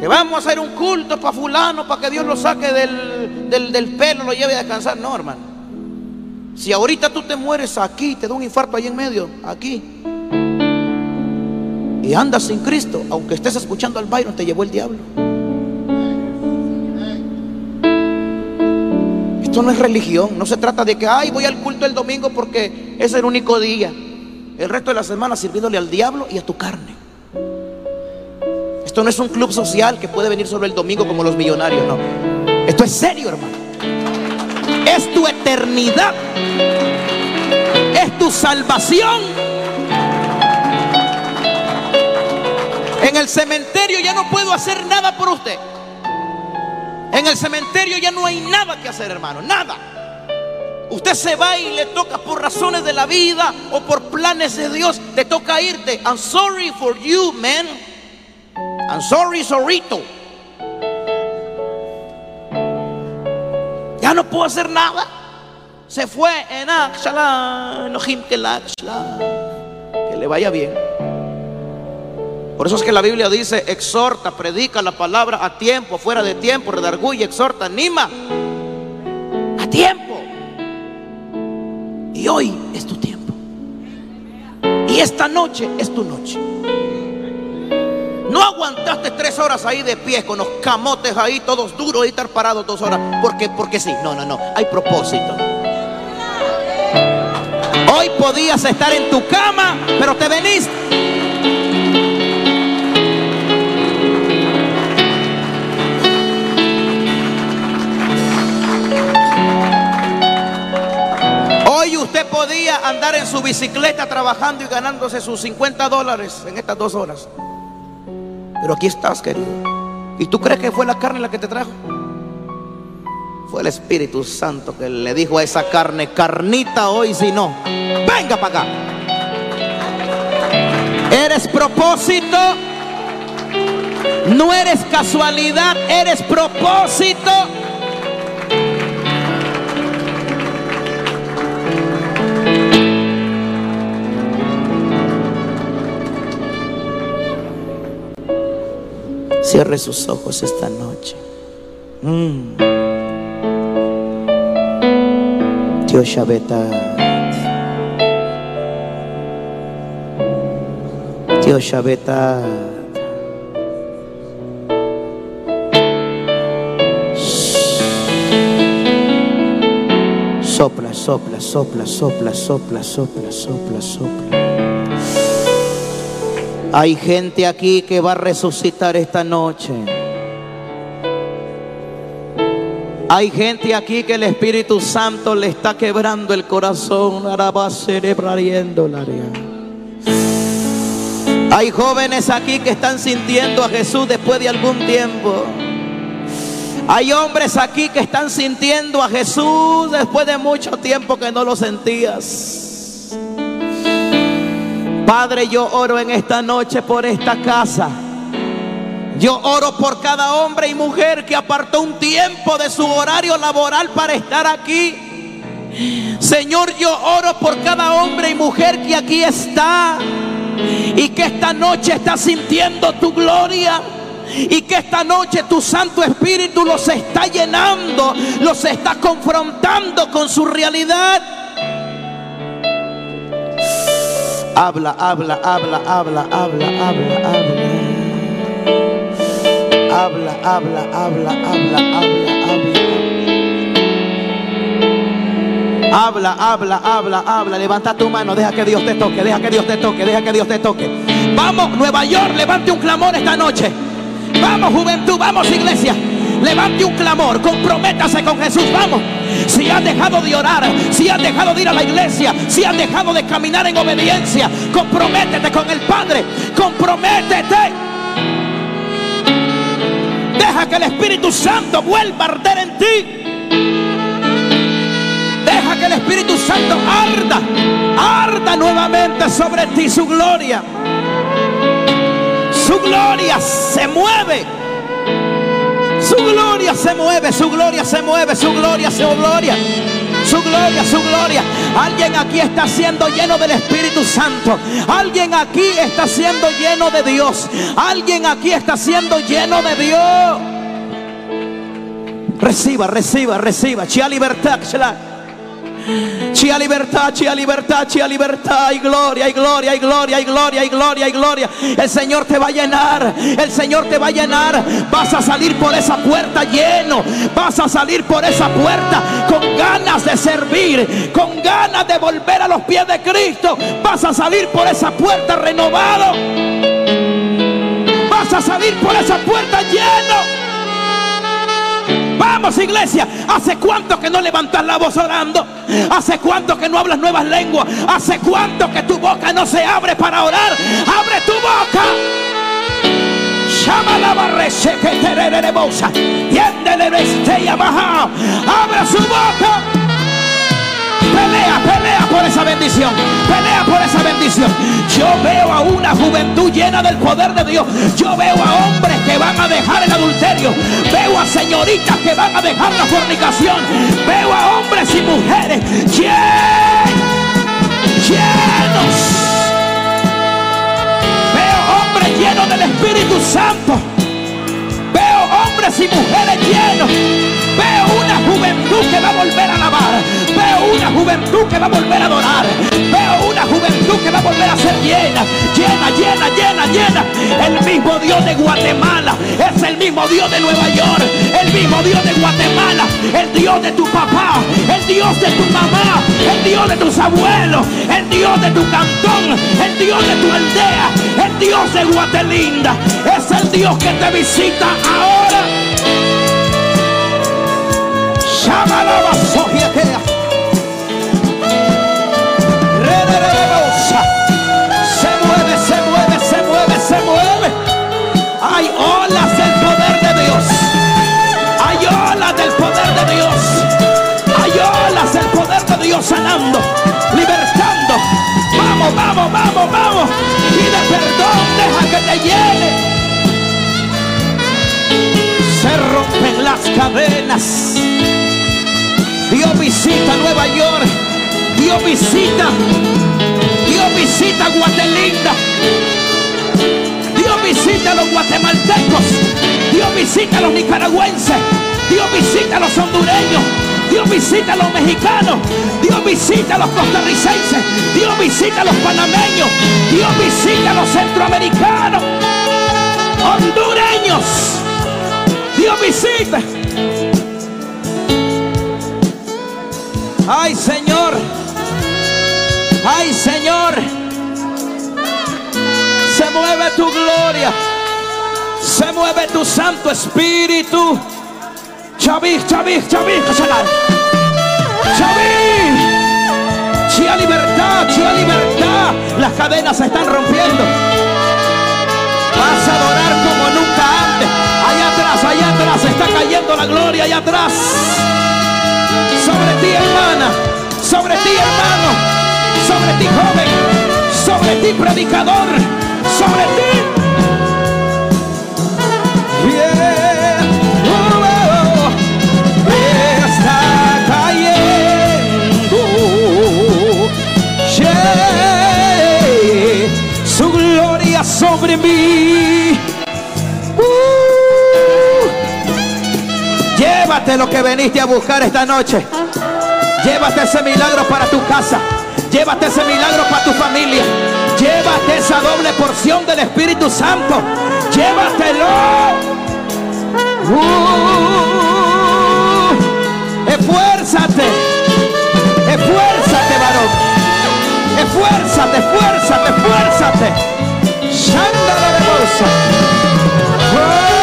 Que vamos a hacer un culto para fulano, para que Dios lo saque del, del, del pelo, lo lleve a descansar. No, hermano. Si ahorita tú te mueres aquí, te da un infarto ahí en medio, aquí, y andas sin Cristo, aunque estés escuchando al Byron, te llevó el diablo. Esto no es religión, no se trata de que, ay, voy al culto el domingo porque es el único día. El resto de la semana sirviéndole al diablo y a tu carne. Esto no es un club social que puede venir solo el domingo como los millonarios, no. Esto es serio, hermano. Es tu eternidad. Es tu salvación. En el cementerio ya no puedo hacer nada por usted. En el cementerio ya no hay nada que hacer, hermano, nada. Usted se va y le toca por razones de la vida o por planes de Dios, te toca irte. I'm sorry for you, man. I'm sorry, sorrito. Ya no puedo hacer nada. Se fue en. Que le vaya bien. Por eso es que la Biblia dice, exhorta, predica la palabra a tiempo, fuera de tiempo, redarguye, exhorta, anima. A tiempo. Y hoy es tu tiempo. Y esta noche es tu noche. No aguantaste tres horas ahí de pie con los camotes ahí todos duros y estar parados dos horas. Porque, porque sí. No, no, no. Hay propósito. Hoy podías estar en tu cama, pero te veniste. Hoy usted podía andar en su bicicleta trabajando y ganándose sus 50 dólares en estas dos horas. Pero aquí estás, querido. ¿Y tú crees que fue la carne la que te trajo? Fue el Espíritu Santo que le dijo a esa carne, carnita hoy si no, venga para acá. Eres propósito, no eres casualidad, eres propósito. Cierre sus ojos esta noche. Mm. Dios Shabeta. Dios Shabeta. Sopla, sopla, sopla, sopla, sopla, sopla, sopla, sopla. Hay gente aquí que va a resucitar esta noche. Hay gente aquí que el Espíritu Santo le está quebrando el corazón. Hay jóvenes aquí que están sintiendo a Jesús después de algún tiempo. Hay hombres aquí que están sintiendo a Jesús después de mucho tiempo que no lo sentías. Padre, yo oro en esta noche por esta casa. Yo oro por cada hombre y mujer que apartó un tiempo de su horario laboral para estar aquí. Señor, yo oro por cada hombre y mujer que aquí está y que esta noche está sintiendo tu gloria. Y que esta noche tu Santo Espíritu los está llenando, los está confrontando con su realidad. Habla, habla, habla, habla, habla, habla, habla. Habla, habla, habla, habla, habla, habla. Habla, habla, habla, habla. Levanta tu mano, deja que Dios te toque, deja que Dios te toque, deja que Dios te toque. Vamos, Nueva York, levante un clamor esta noche. Vamos, juventud, vamos, iglesia. Levante un clamor, comprométase con Jesús, vamos. Si has dejado de orar, si has dejado de ir a la iglesia, si has dejado de caminar en obediencia, comprométete con el Padre, comprométete. Deja que el Espíritu Santo vuelva a arder en ti. Deja que el Espíritu Santo arda, arda nuevamente sobre ti su gloria. Su gloria se mueve su gloria se mueve, su gloria se mueve, su gloria, su gloria. Su gloria, su gloria. Alguien aquí está siendo lleno del Espíritu Santo. Alguien aquí está siendo lleno de Dios. Alguien aquí está siendo lleno de Dios. Reciba, reciba, reciba. Chia libertad. Chia libertad, chia libertad, chia libertad. Y gloria, y gloria, y gloria, y gloria, y gloria, y gloria. El Señor te va a llenar. El Señor te va a llenar. Vas a salir por esa puerta lleno. Vas a salir por esa puerta con ganas de servir. Con ganas de volver a los pies de Cristo. Vas a salir por esa puerta renovado. Vas a salir por esa puerta lleno. Iglesia, ¿hace cuánto que no levantas la voz orando? ¿Hace cuánto que no hablas nuevas lenguas? ¿Hace cuánto que tu boca no se abre para orar? Abre tu boca. Llama la barrese que te. Tiéndele baja. Abra su boca. Pelea, pelea por esa bendición. Pelea por esa bendición. Yo veo a una juventud llena del poder de Dios. Yo veo a hombres que van a dejar el adulterio. Veo a señoritas que van a dejar la fornicación. Veo a hombres y mujeres llenos. Veo hombres llenos del Espíritu Santo. Veo hombres y mujeres llenos Veo una juventud que va a volver a alabar. Veo una juventud que va a volver a adorar. Veo una juventud que va a volver a ser llena, llena, llena, llena, llena. El mismo Dios de Guatemala es el mismo Dios de Nueva York. El mismo Dios de Guatemala. El Dios de tu papá. El Dios de tu mamá. El Dios de tus abuelos. El Dios de tu cantón. El Dios de tu aldea. El Dios de Guatelinda. Es el Dios que te visita ahora. Llama la bazojetea. Re de rebusa. Se mueve, se mueve, se mueve, se mueve. Hay olas del poder de Dios. Hay olas del poder de Dios. Hay olas del poder de Dios sanando, libertando. Vamos, vamos, vamos, vamos. Pide perdón deja que te llene. Se rompen las cadenas. Dios visita Nueva York. Dios visita. Dios visita Guatelinda. Dios visita a los guatemaltecos. Dios visita a los nicaragüenses. Dios visita a los hondureños. Dios visita a los mexicanos. Dios visita a los costarricenses. Dios visita a los panameños. Dios visita a los centroamericanos. Hondureños. Dios visita. Ay Señor. Ay Señor. Se mueve tu gloria. Se mueve tu Santo Espíritu. Chaví, chaví, chaví, chaví. Chia libertad, chia libertad. Las cadenas se están rompiendo. Vas a adorar como nunca antes. Allá atrás, allá atrás está cayendo la gloria, allá atrás. Sobre ti, hermana. Sobre ti, hermano. Sobre ti, joven. Sobre ti, predicador. Sobre ti. Cayendo. Yeah. Su gloria sobre mí. Llévate lo que veniste a buscar esta noche. Llévate ese milagro para tu casa. Llévate ese milagro para tu familia. Llévate esa doble porción del Espíritu Santo. Llévatelo. Uh, esfuérzate. Esfuérzate, varón. Esfuérzate, esfuérzate, esfuérzate. Shandala de bolsa. Ah,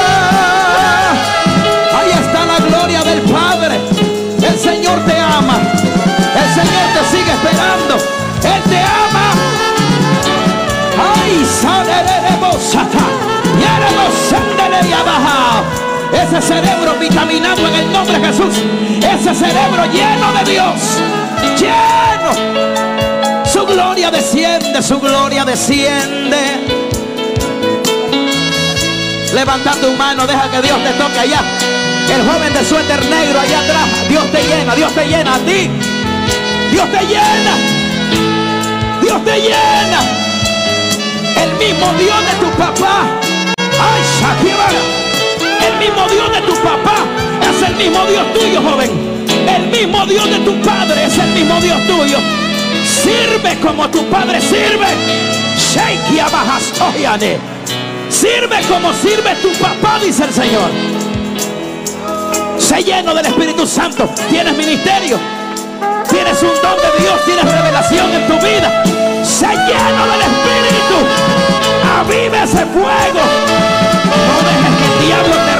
Ese cerebro vitaminado en el nombre de Jesús. Ese cerebro lleno de Dios. Lleno. Su gloria desciende, su gloria desciende. Levanta tu mano, deja que Dios te toque allá. El joven de suéter negro allá atrás. Dios te llena, Dios te llena a ti. Dios te llena. Dios te llena. El mismo Dios de tu papá. Ay, Shakira. El mismo Dios de tu papá es el mismo Dios tuyo, joven. El mismo Dios de tu padre es el mismo Dios tuyo. Sirve como tu padre sirve. Sirve como sirve tu papá, dice el Señor. Sé lleno del Espíritu Santo. Tienes ministerio. Tienes un don de Dios. Tienes revelación en tu vida. Sé lleno del Espíritu. Avive ese fuego. No dejes que el diablo te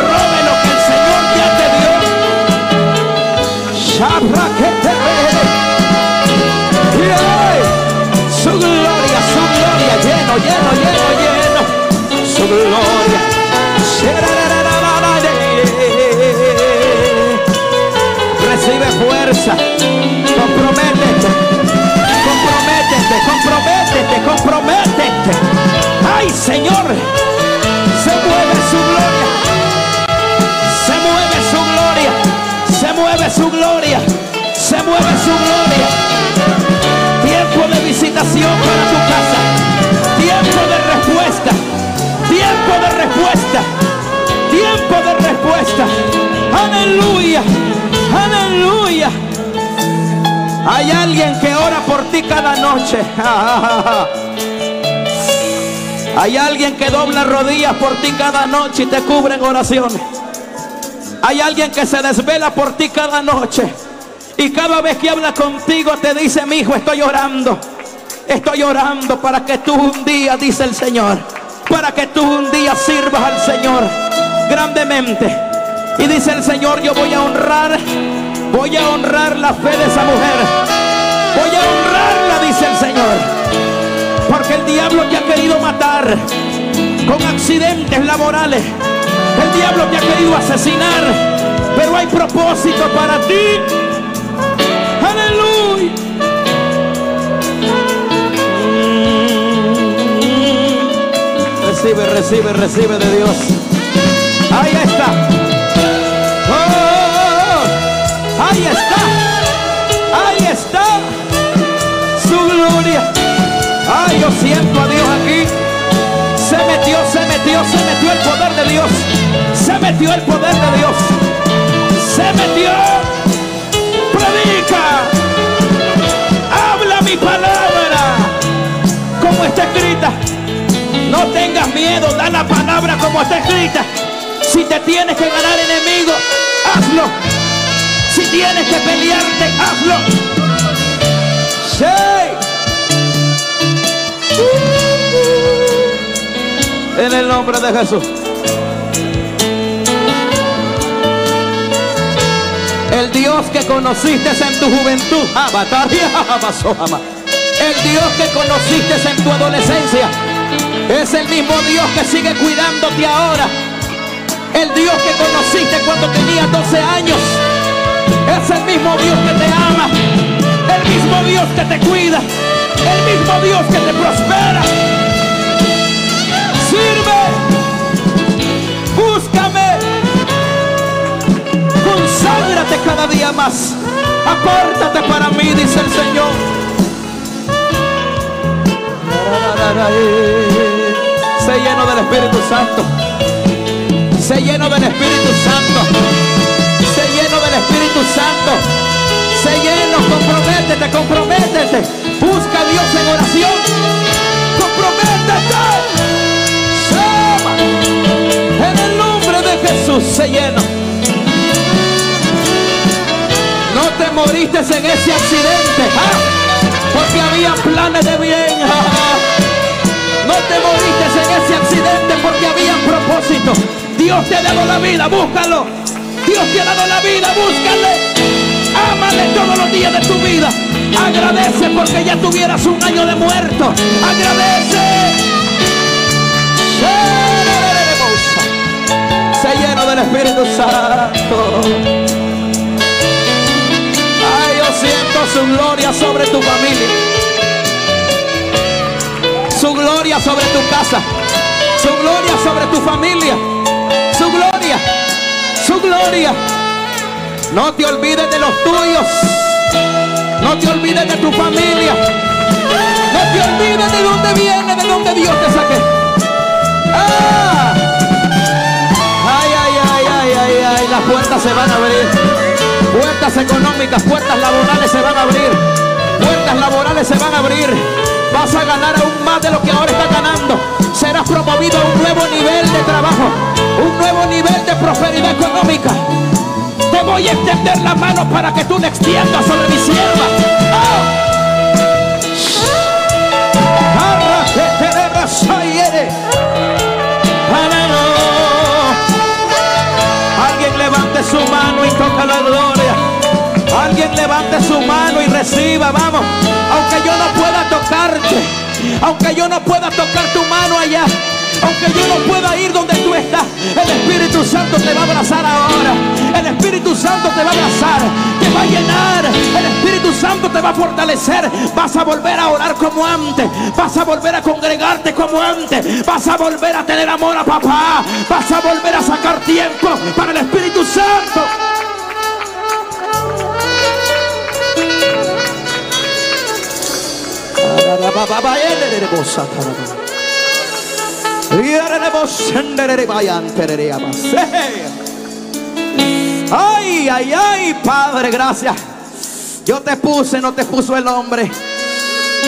Shabra que te Su gloria, su gloria, lleno, lleno, lleno, lleno. Su gloria. Recibe fuerza. Comprométete. Comprométete, comprométete, comprométete. Ay, Señor. Su gloria. Se mueve su gloria. Tiempo de visitación para tu casa. Tiempo de respuesta. Tiempo de respuesta. Tiempo de respuesta. Aleluya. Aleluya. Hay alguien que ora por ti cada noche. Hay alguien que dobla rodillas por ti cada noche y te cubre en oraciones. Hay alguien que se desvela por ti cada noche. Y cada vez que habla contigo te dice, mi hijo, estoy orando. Estoy orando para que tú un día, dice el Señor, para que tú un día sirvas al Señor grandemente. Y dice el Señor, yo voy a honrar, voy a honrar la fe de esa mujer. Voy a honrarla, dice el Señor. Porque el diablo te ha querido matar con accidentes laborales. El diablo te ha querido asesinar. Pero hay propósito para ti. Aleluya. Recibe, recibe, recibe de Dios. Ahí está. Oh. Ahí está. Ahí está. Su gloria. Ay, yo siento a Dios aquí. Se metió, se metió, se metió el poder de Dios. Se metió el poder de Dios. Se metió. Predica. Habla mi palabra. Como está escrita. No tengas miedo. Da la palabra como está escrita. Si te tienes que ganar enemigo, hazlo. Si tienes que pelearte, hazlo. En el nombre de Jesús. Dios que conociste en tu juventud. El Dios que conociste en tu adolescencia. Es el mismo Dios que sigue cuidándote ahora. El Dios que conociste cuando tenías 12 años. Es el mismo Dios que te ama. El mismo Dios que te cuida. El mismo Dios que te prospera. Cada día más. Apártate para mí, dice el Señor. Se lleno del Espíritu Santo. Se lleno del Espíritu Santo. Se lleno del Espíritu Santo. Se lleno, comprométete, comprométete. Busca a Dios en oración. Comprométete. En el nombre de Jesús se llena. Moriste en ese accidente. ¿ah? Porque había planes de bien. No te moriste en ese accidente porque había propósito. Dios te ha dado la vida, búscalo. Dios te ha dado la vida, búscale. Ámale todos los días de tu vida. Agradece porque ya tuvieras un año de muerto. Agradece. Se lleno del Espíritu Santo. Siento su gloria sobre tu familia. Su gloria sobre tu casa. Su gloria sobre tu familia. Su gloria. Su gloria. No te olvides de los tuyos. No te olvides de tu familia. No te olvides de dónde viene, de dónde Dios te saque. ¡Ah! Ay, ay, ay, ay, ay, ay. Las puertas se van a abrir. Puertas económicas, puertas laborales se van a abrir. Puertas laborales se van a abrir. Vas a ganar aún más de lo que ahora estás ganando. Serás promovido a un nuevo nivel de trabajo. Un nuevo nivel de prosperidad económica. Te voy a extender la mano para que tú le extiendas sobre mi sierva. ¡Oh! Alguien levante su mano y toca la gloria. Alguien levante su mano y reciba, vamos. Aunque yo no pueda tocarte, aunque yo no pueda tocar tu mano allá, aunque yo no pueda ir donde tú estás, el Espíritu Santo te va a abrazar ahora. El Espíritu Santo te va a abrazar, te va a llenar. El Espíritu Santo te va a fortalecer. Vas a volver a orar como antes. Vas a volver a congregarte como antes. Vas a volver a tener amor a papá. Vas a volver a sacar tiempo para el Espíritu Santo. Ay, ay, ay, Padre, gracias. Yo te puse, no te puso el hombre.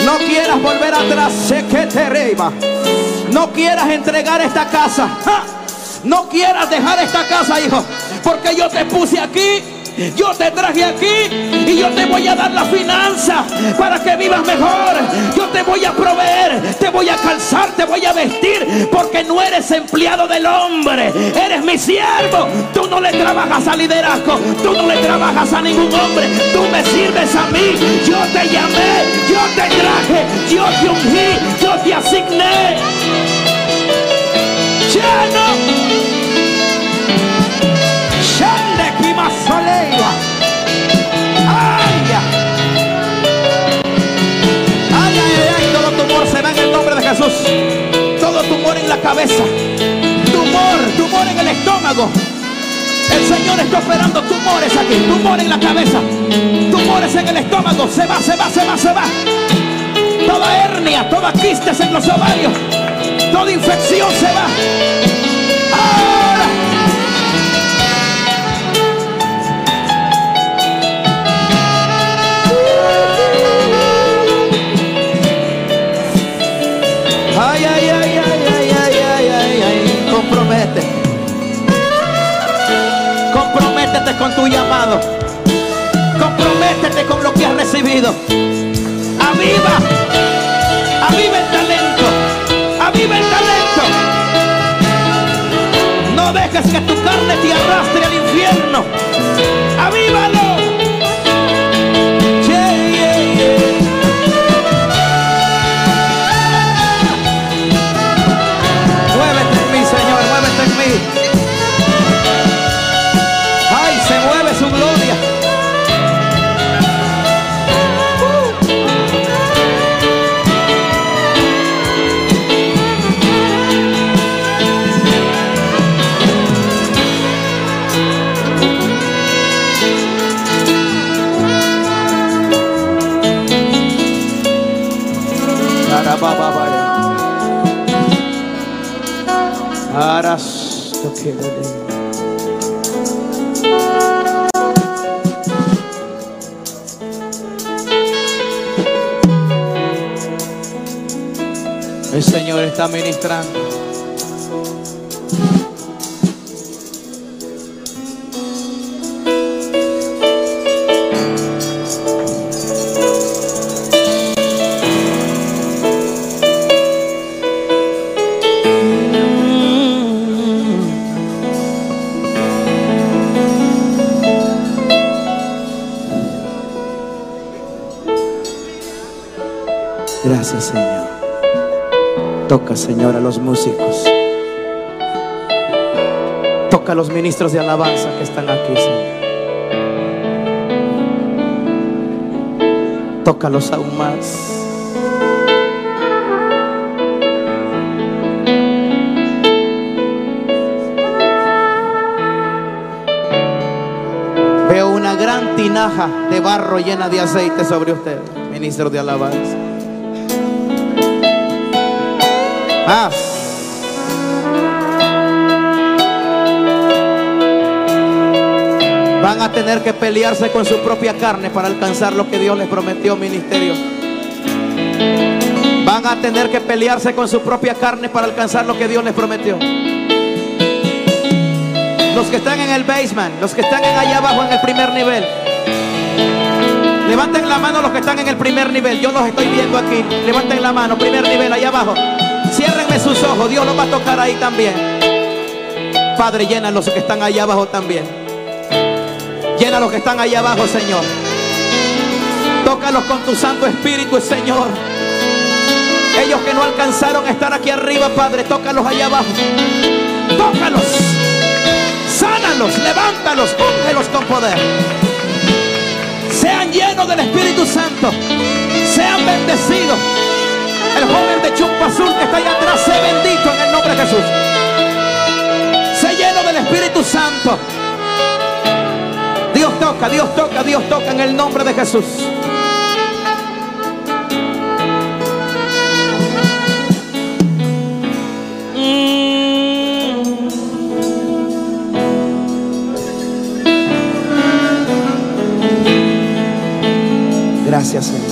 No quieras volver atrás, sé que te reba. No quieras entregar esta casa. No quieras dejar esta casa, hijo. Porque yo te puse aquí yo te traje aquí y yo te voy a dar la finanza para que vivas mejor. Yo te voy a proveer, te voy a calzar, te voy a vestir, porque no eres empleado del hombre, eres mi siervo. Tú no le trabajas a liderazgo, tú no le trabajas a ningún hombre, tú me sirves a mí. Yo te llamé, yo te traje, yo te ungí, yo te asigné. Ya no. Soleila. Ay, ay, ay, ay, todo tumor se va en el nombre de Jesús. Todo tumor en la cabeza. Tumor, tumor en el estómago. El Señor está operando tumores aquí, tumores en la cabeza, tumores en el estómago. Se va, se va, se va, se va. Toda hernia, toda quistes en los ovarios, toda infección se va. Con tu llamado. Comprométete con lo que has recibido. Aviva. Aviva el talento. Aviva el talento. No dejes que tu carne te arrastre al infierno. Avívalo. Aras tokelele. El Señor está ministrando. Toca, Señor, a los músicos. Toca a los ministros de alabanza que están aquí, Señor. Tócalos aún más. Veo una gran tinaja de barro llena de aceite sobre usted, ministro de alabanza. Más. Van a tener que pelearse con su propia carne para alcanzar lo que Dios les prometió, ministerio. Van a tener que pelearse con su propia carne para alcanzar lo que Dios les prometió. Los que están en el basement, los que están en allá abajo en el primer nivel. Levanten la mano los que están en el primer nivel. Yo los estoy viendo aquí. Levanten la mano, primer nivel, allá abajo. Sus ojos. Dios los va a tocar ahí también. Padre, llena los que están allá abajo también. Llena los que están allá abajo, Señor. Tócalos con tu Santo Espíritu, Señor. Ellos que no alcanzaron a estar aquí arriba, Padre, tócalos allá abajo. Tócalos. Sánalos, levántalos, úngelos con poder. Sean llenos del Espíritu Santo. Sean bendecidos. El joven de chumpa azul que está allá atrás, sé bendito en el nombre de Jesús. Sé lleno del Espíritu Santo. Dios toca, Dios toca, Dios toca en el nombre de Jesús. Gracias, Señor.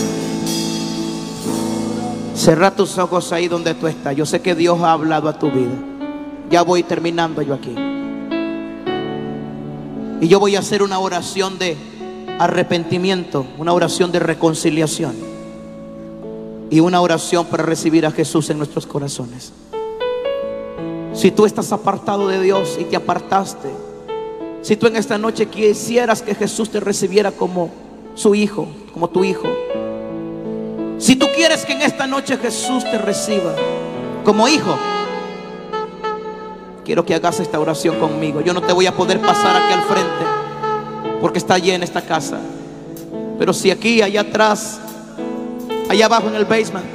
Cerra tus ojos ahí donde tú estás. Yo sé que Dios ha hablado a tu vida. Ya voy terminando yo aquí. Y yo voy a hacer una oración de arrepentimiento, una oración de reconciliación y una oración para recibir a Jesús en nuestros corazones. Si tú estás apartado de Dios y te apartaste, si tú en esta noche quisieras que Jesús te recibiera como su hijo, como tu hijo, si tú quieres que en esta noche Jesús te reciba como hijo, quiero que hagas esta oración conmigo. Yo no te voy a poder pasar aquí al frente porque está llena esta casa. Pero si aquí, allá atrás, allá abajo en el basement,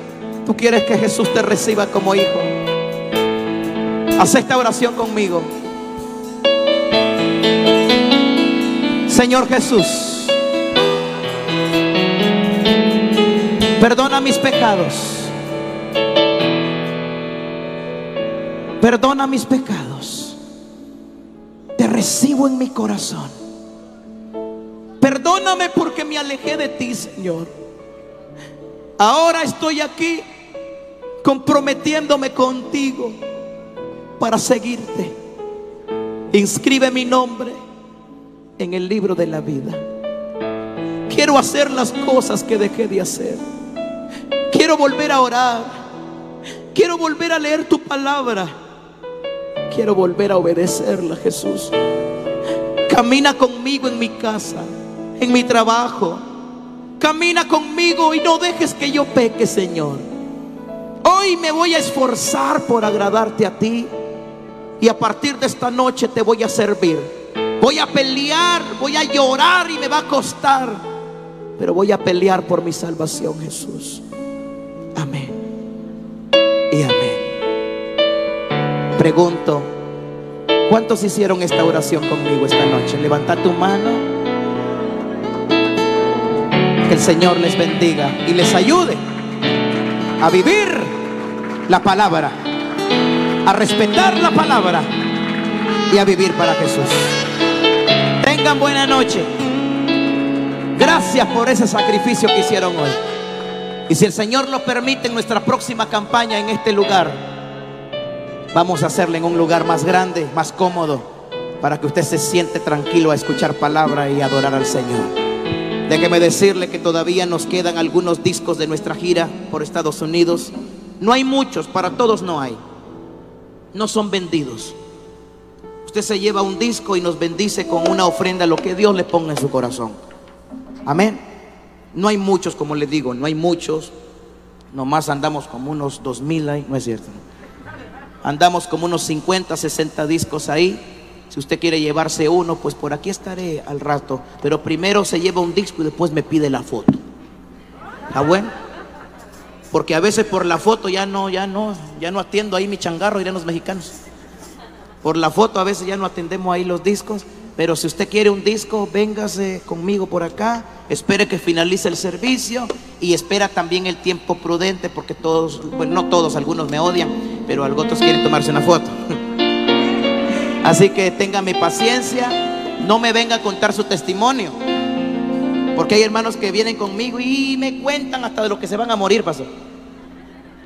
tú quieres que Jesús te reciba como hijo, haz esta oración conmigo. Señor Jesús, perdona mis pecados. Perdona mis pecados. Te recibo en mi corazón. Perdóname porque me alejé de ti, Señor. Ahora estoy aquí comprometiéndome contigo para seguirte. Inscribe mi nombre en el libro de la vida. Quiero hacer las cosas que dejé de hacer. Quiero volver a orar. Quiero volver a leer tu palabra. Quiero volver a obedecerla, Jesús. Camina conmigo en mi casa, en mi trabajo. Camina conmigo y no dejes que yo peque, Señor. Hoy me voy a esforzar por agradarte a ti. Y a partir de esta noche te voy a servir. Voy a pelear, voy a llorar y me va a costar. Pero voy a pelear por mi salvación, Jesús. Amén. Y amén. Pregunto, ¿cuántos hicieron esta oración conmigo esta noche? Levanta tu mano. Que el Señor les bendiga y les ayude a vivir la palabra, a respetar la palabra y a vivir para Jesús. Tengan buena noche. Gracias por ese sacrificio que hicieron hoy. Y si el Señor lo permite en nuestra próxima campaña en este lugar, vamos a hacerla en un lugar más grande, más cómodo, para que usted se siente tranquilo a escuchar palabra y adorar al Señor. Déjeme decirle que todavía nos quedan algunos discos de nuestra gira por Estados Unidos. No hay muchos, para todos no hay. No son vendidos. Usted se lleva un disco y nos bendice con una ofrenda, lo que Dios le ponga en su corazón. Amén. No hay muchos, como le digo, no hay muchos. Nomás andamos como unos dos mil ahí, no es cierto. Andamos como unos 50, 60 discos ahí. Si usted quiere llevarse uno, pues por aquí estaré al rato. Pero primero se lleva un disco y después me pide la foto. ¿Está bueno? Porque a veces por la foto ya no, ya no, ya no atiendo ahí mi changarro, irán los mexicanos. Por la foto a veces ya no atendemos ahí los discos. Pero si usted quiere un disco, véngase conmigo por acá. Espere que finalice el servicio y espera también el tiempo prudente, porque todos, bueno, no todos, algunos me odian, pero algunos quieren tomarse una foto. Así que téngame paciencia, no me venga a contar su testimonio, porque hay hermanos que vienen conmigo y me cuentan hasta de lo que se van a morir, pasó.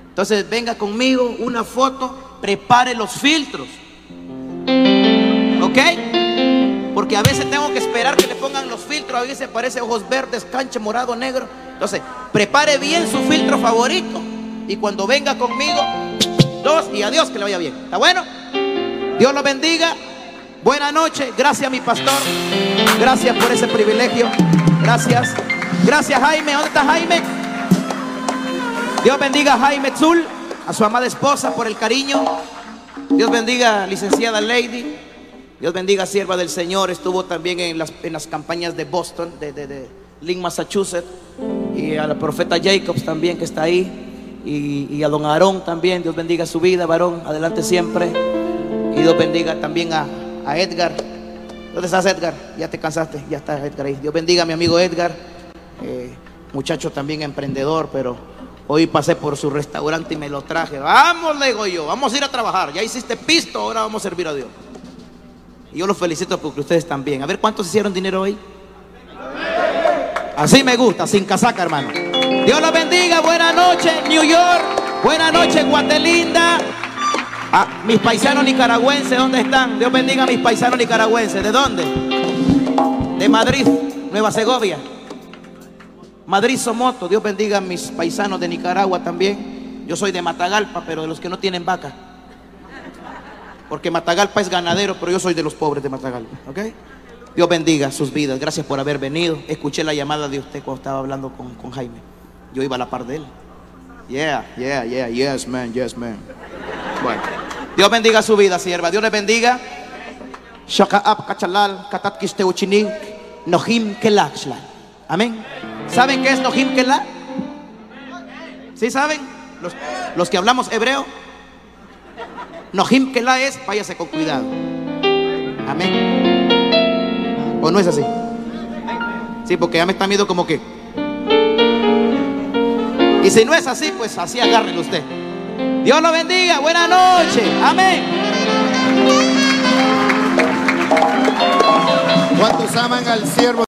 Entonces venga conmigo, una foto, prepare los filtros. ¿Ok? Porque a veces tengo que esperar que le pongan los filtros. A veces parece ojos verdes, canche, morado, negro. Entonces, prepare bien su filtro favorito. Y cuando venga conmigo, dos y adiós, que le vaya bien. ¿Está bueno? Dios lo bendiga. Buena noche. Gracias, mi pastor. Gracias por ese privilegio. Gracias. Gracias, Jaime. ¿Dónde está Jaime? Dios bendiga a Jaime Zul, a su amada esposa por el cariño. Dios bendiga licenciada Lady. Dios bendiga, sierva del Señor. Estuvo también en las, en las campañas de Boston, de, de, de Lynn, Massachusetts. Y a la profeta Jacobs también, que está ahí. Y, y, a don Aarón también. Dios bendiga su vida, varón. Adelante siempre. Y Dios bendiga también a, a Edgar. ¿Dónde estás, Edgar? Ya te cansaste. Ya está Edgar ahí. Dios bendiga a mi amigo Edgar. Eh, muchacho también emprendedor, pero hoy pasé por su restaurante y me lo traje. Vamos, le digo yo. Vamos a ir a trabajar. Ya hiciste pisto, ahora vamos a servir a Dios. Y yo los felicito porque ustedes también. A ver cuántos hicieron dinero hoy. Así me gusta, sin casaca, hermano. Dios los bendiga. Buenas noches, New York. Buenas noches, Guatelinda. Ah, mis paisanos nicaragüenses, ¿dónde están? Dios bendiga a mis paisanos nicaragüenses. ¿De dónde? De Madrid, Nueva Segovia. Madrid Somoto. Dios bendiga a mis paisanos de Nicaragua también. Yo soy de Matagalpa, pero de los que no tienen vaca. Porque Matagalpa es ganadero, pero yo soy de los pobres de Matagalpa. ¿Ok? Dios bendiga sus vidas. Gracias por haber venido. Escuché la llamada de usted cuando estaba hablando con, con Jaime. Yo iba a la par de él. Yeah, yeah, yeah, yes, man, yes, man. Bueno, Dios bendiga su vida, sierva. Dios le bendiga. Shakaab kachalal katat kisteuchinik nohim. Amén. ¿Saben qué es nohim kelach? ¿Sí saben? Los, los que hablamos hebreo. Nohim Kelá es váyase con cuidado. Amén. ¿O no es así? Sí, porque ya me está viendo como que. Y si no es así, pues así agárrelo usted. Dios lo bendiga. Buenas noches. Amén. ¿Cuántos aman al siervo?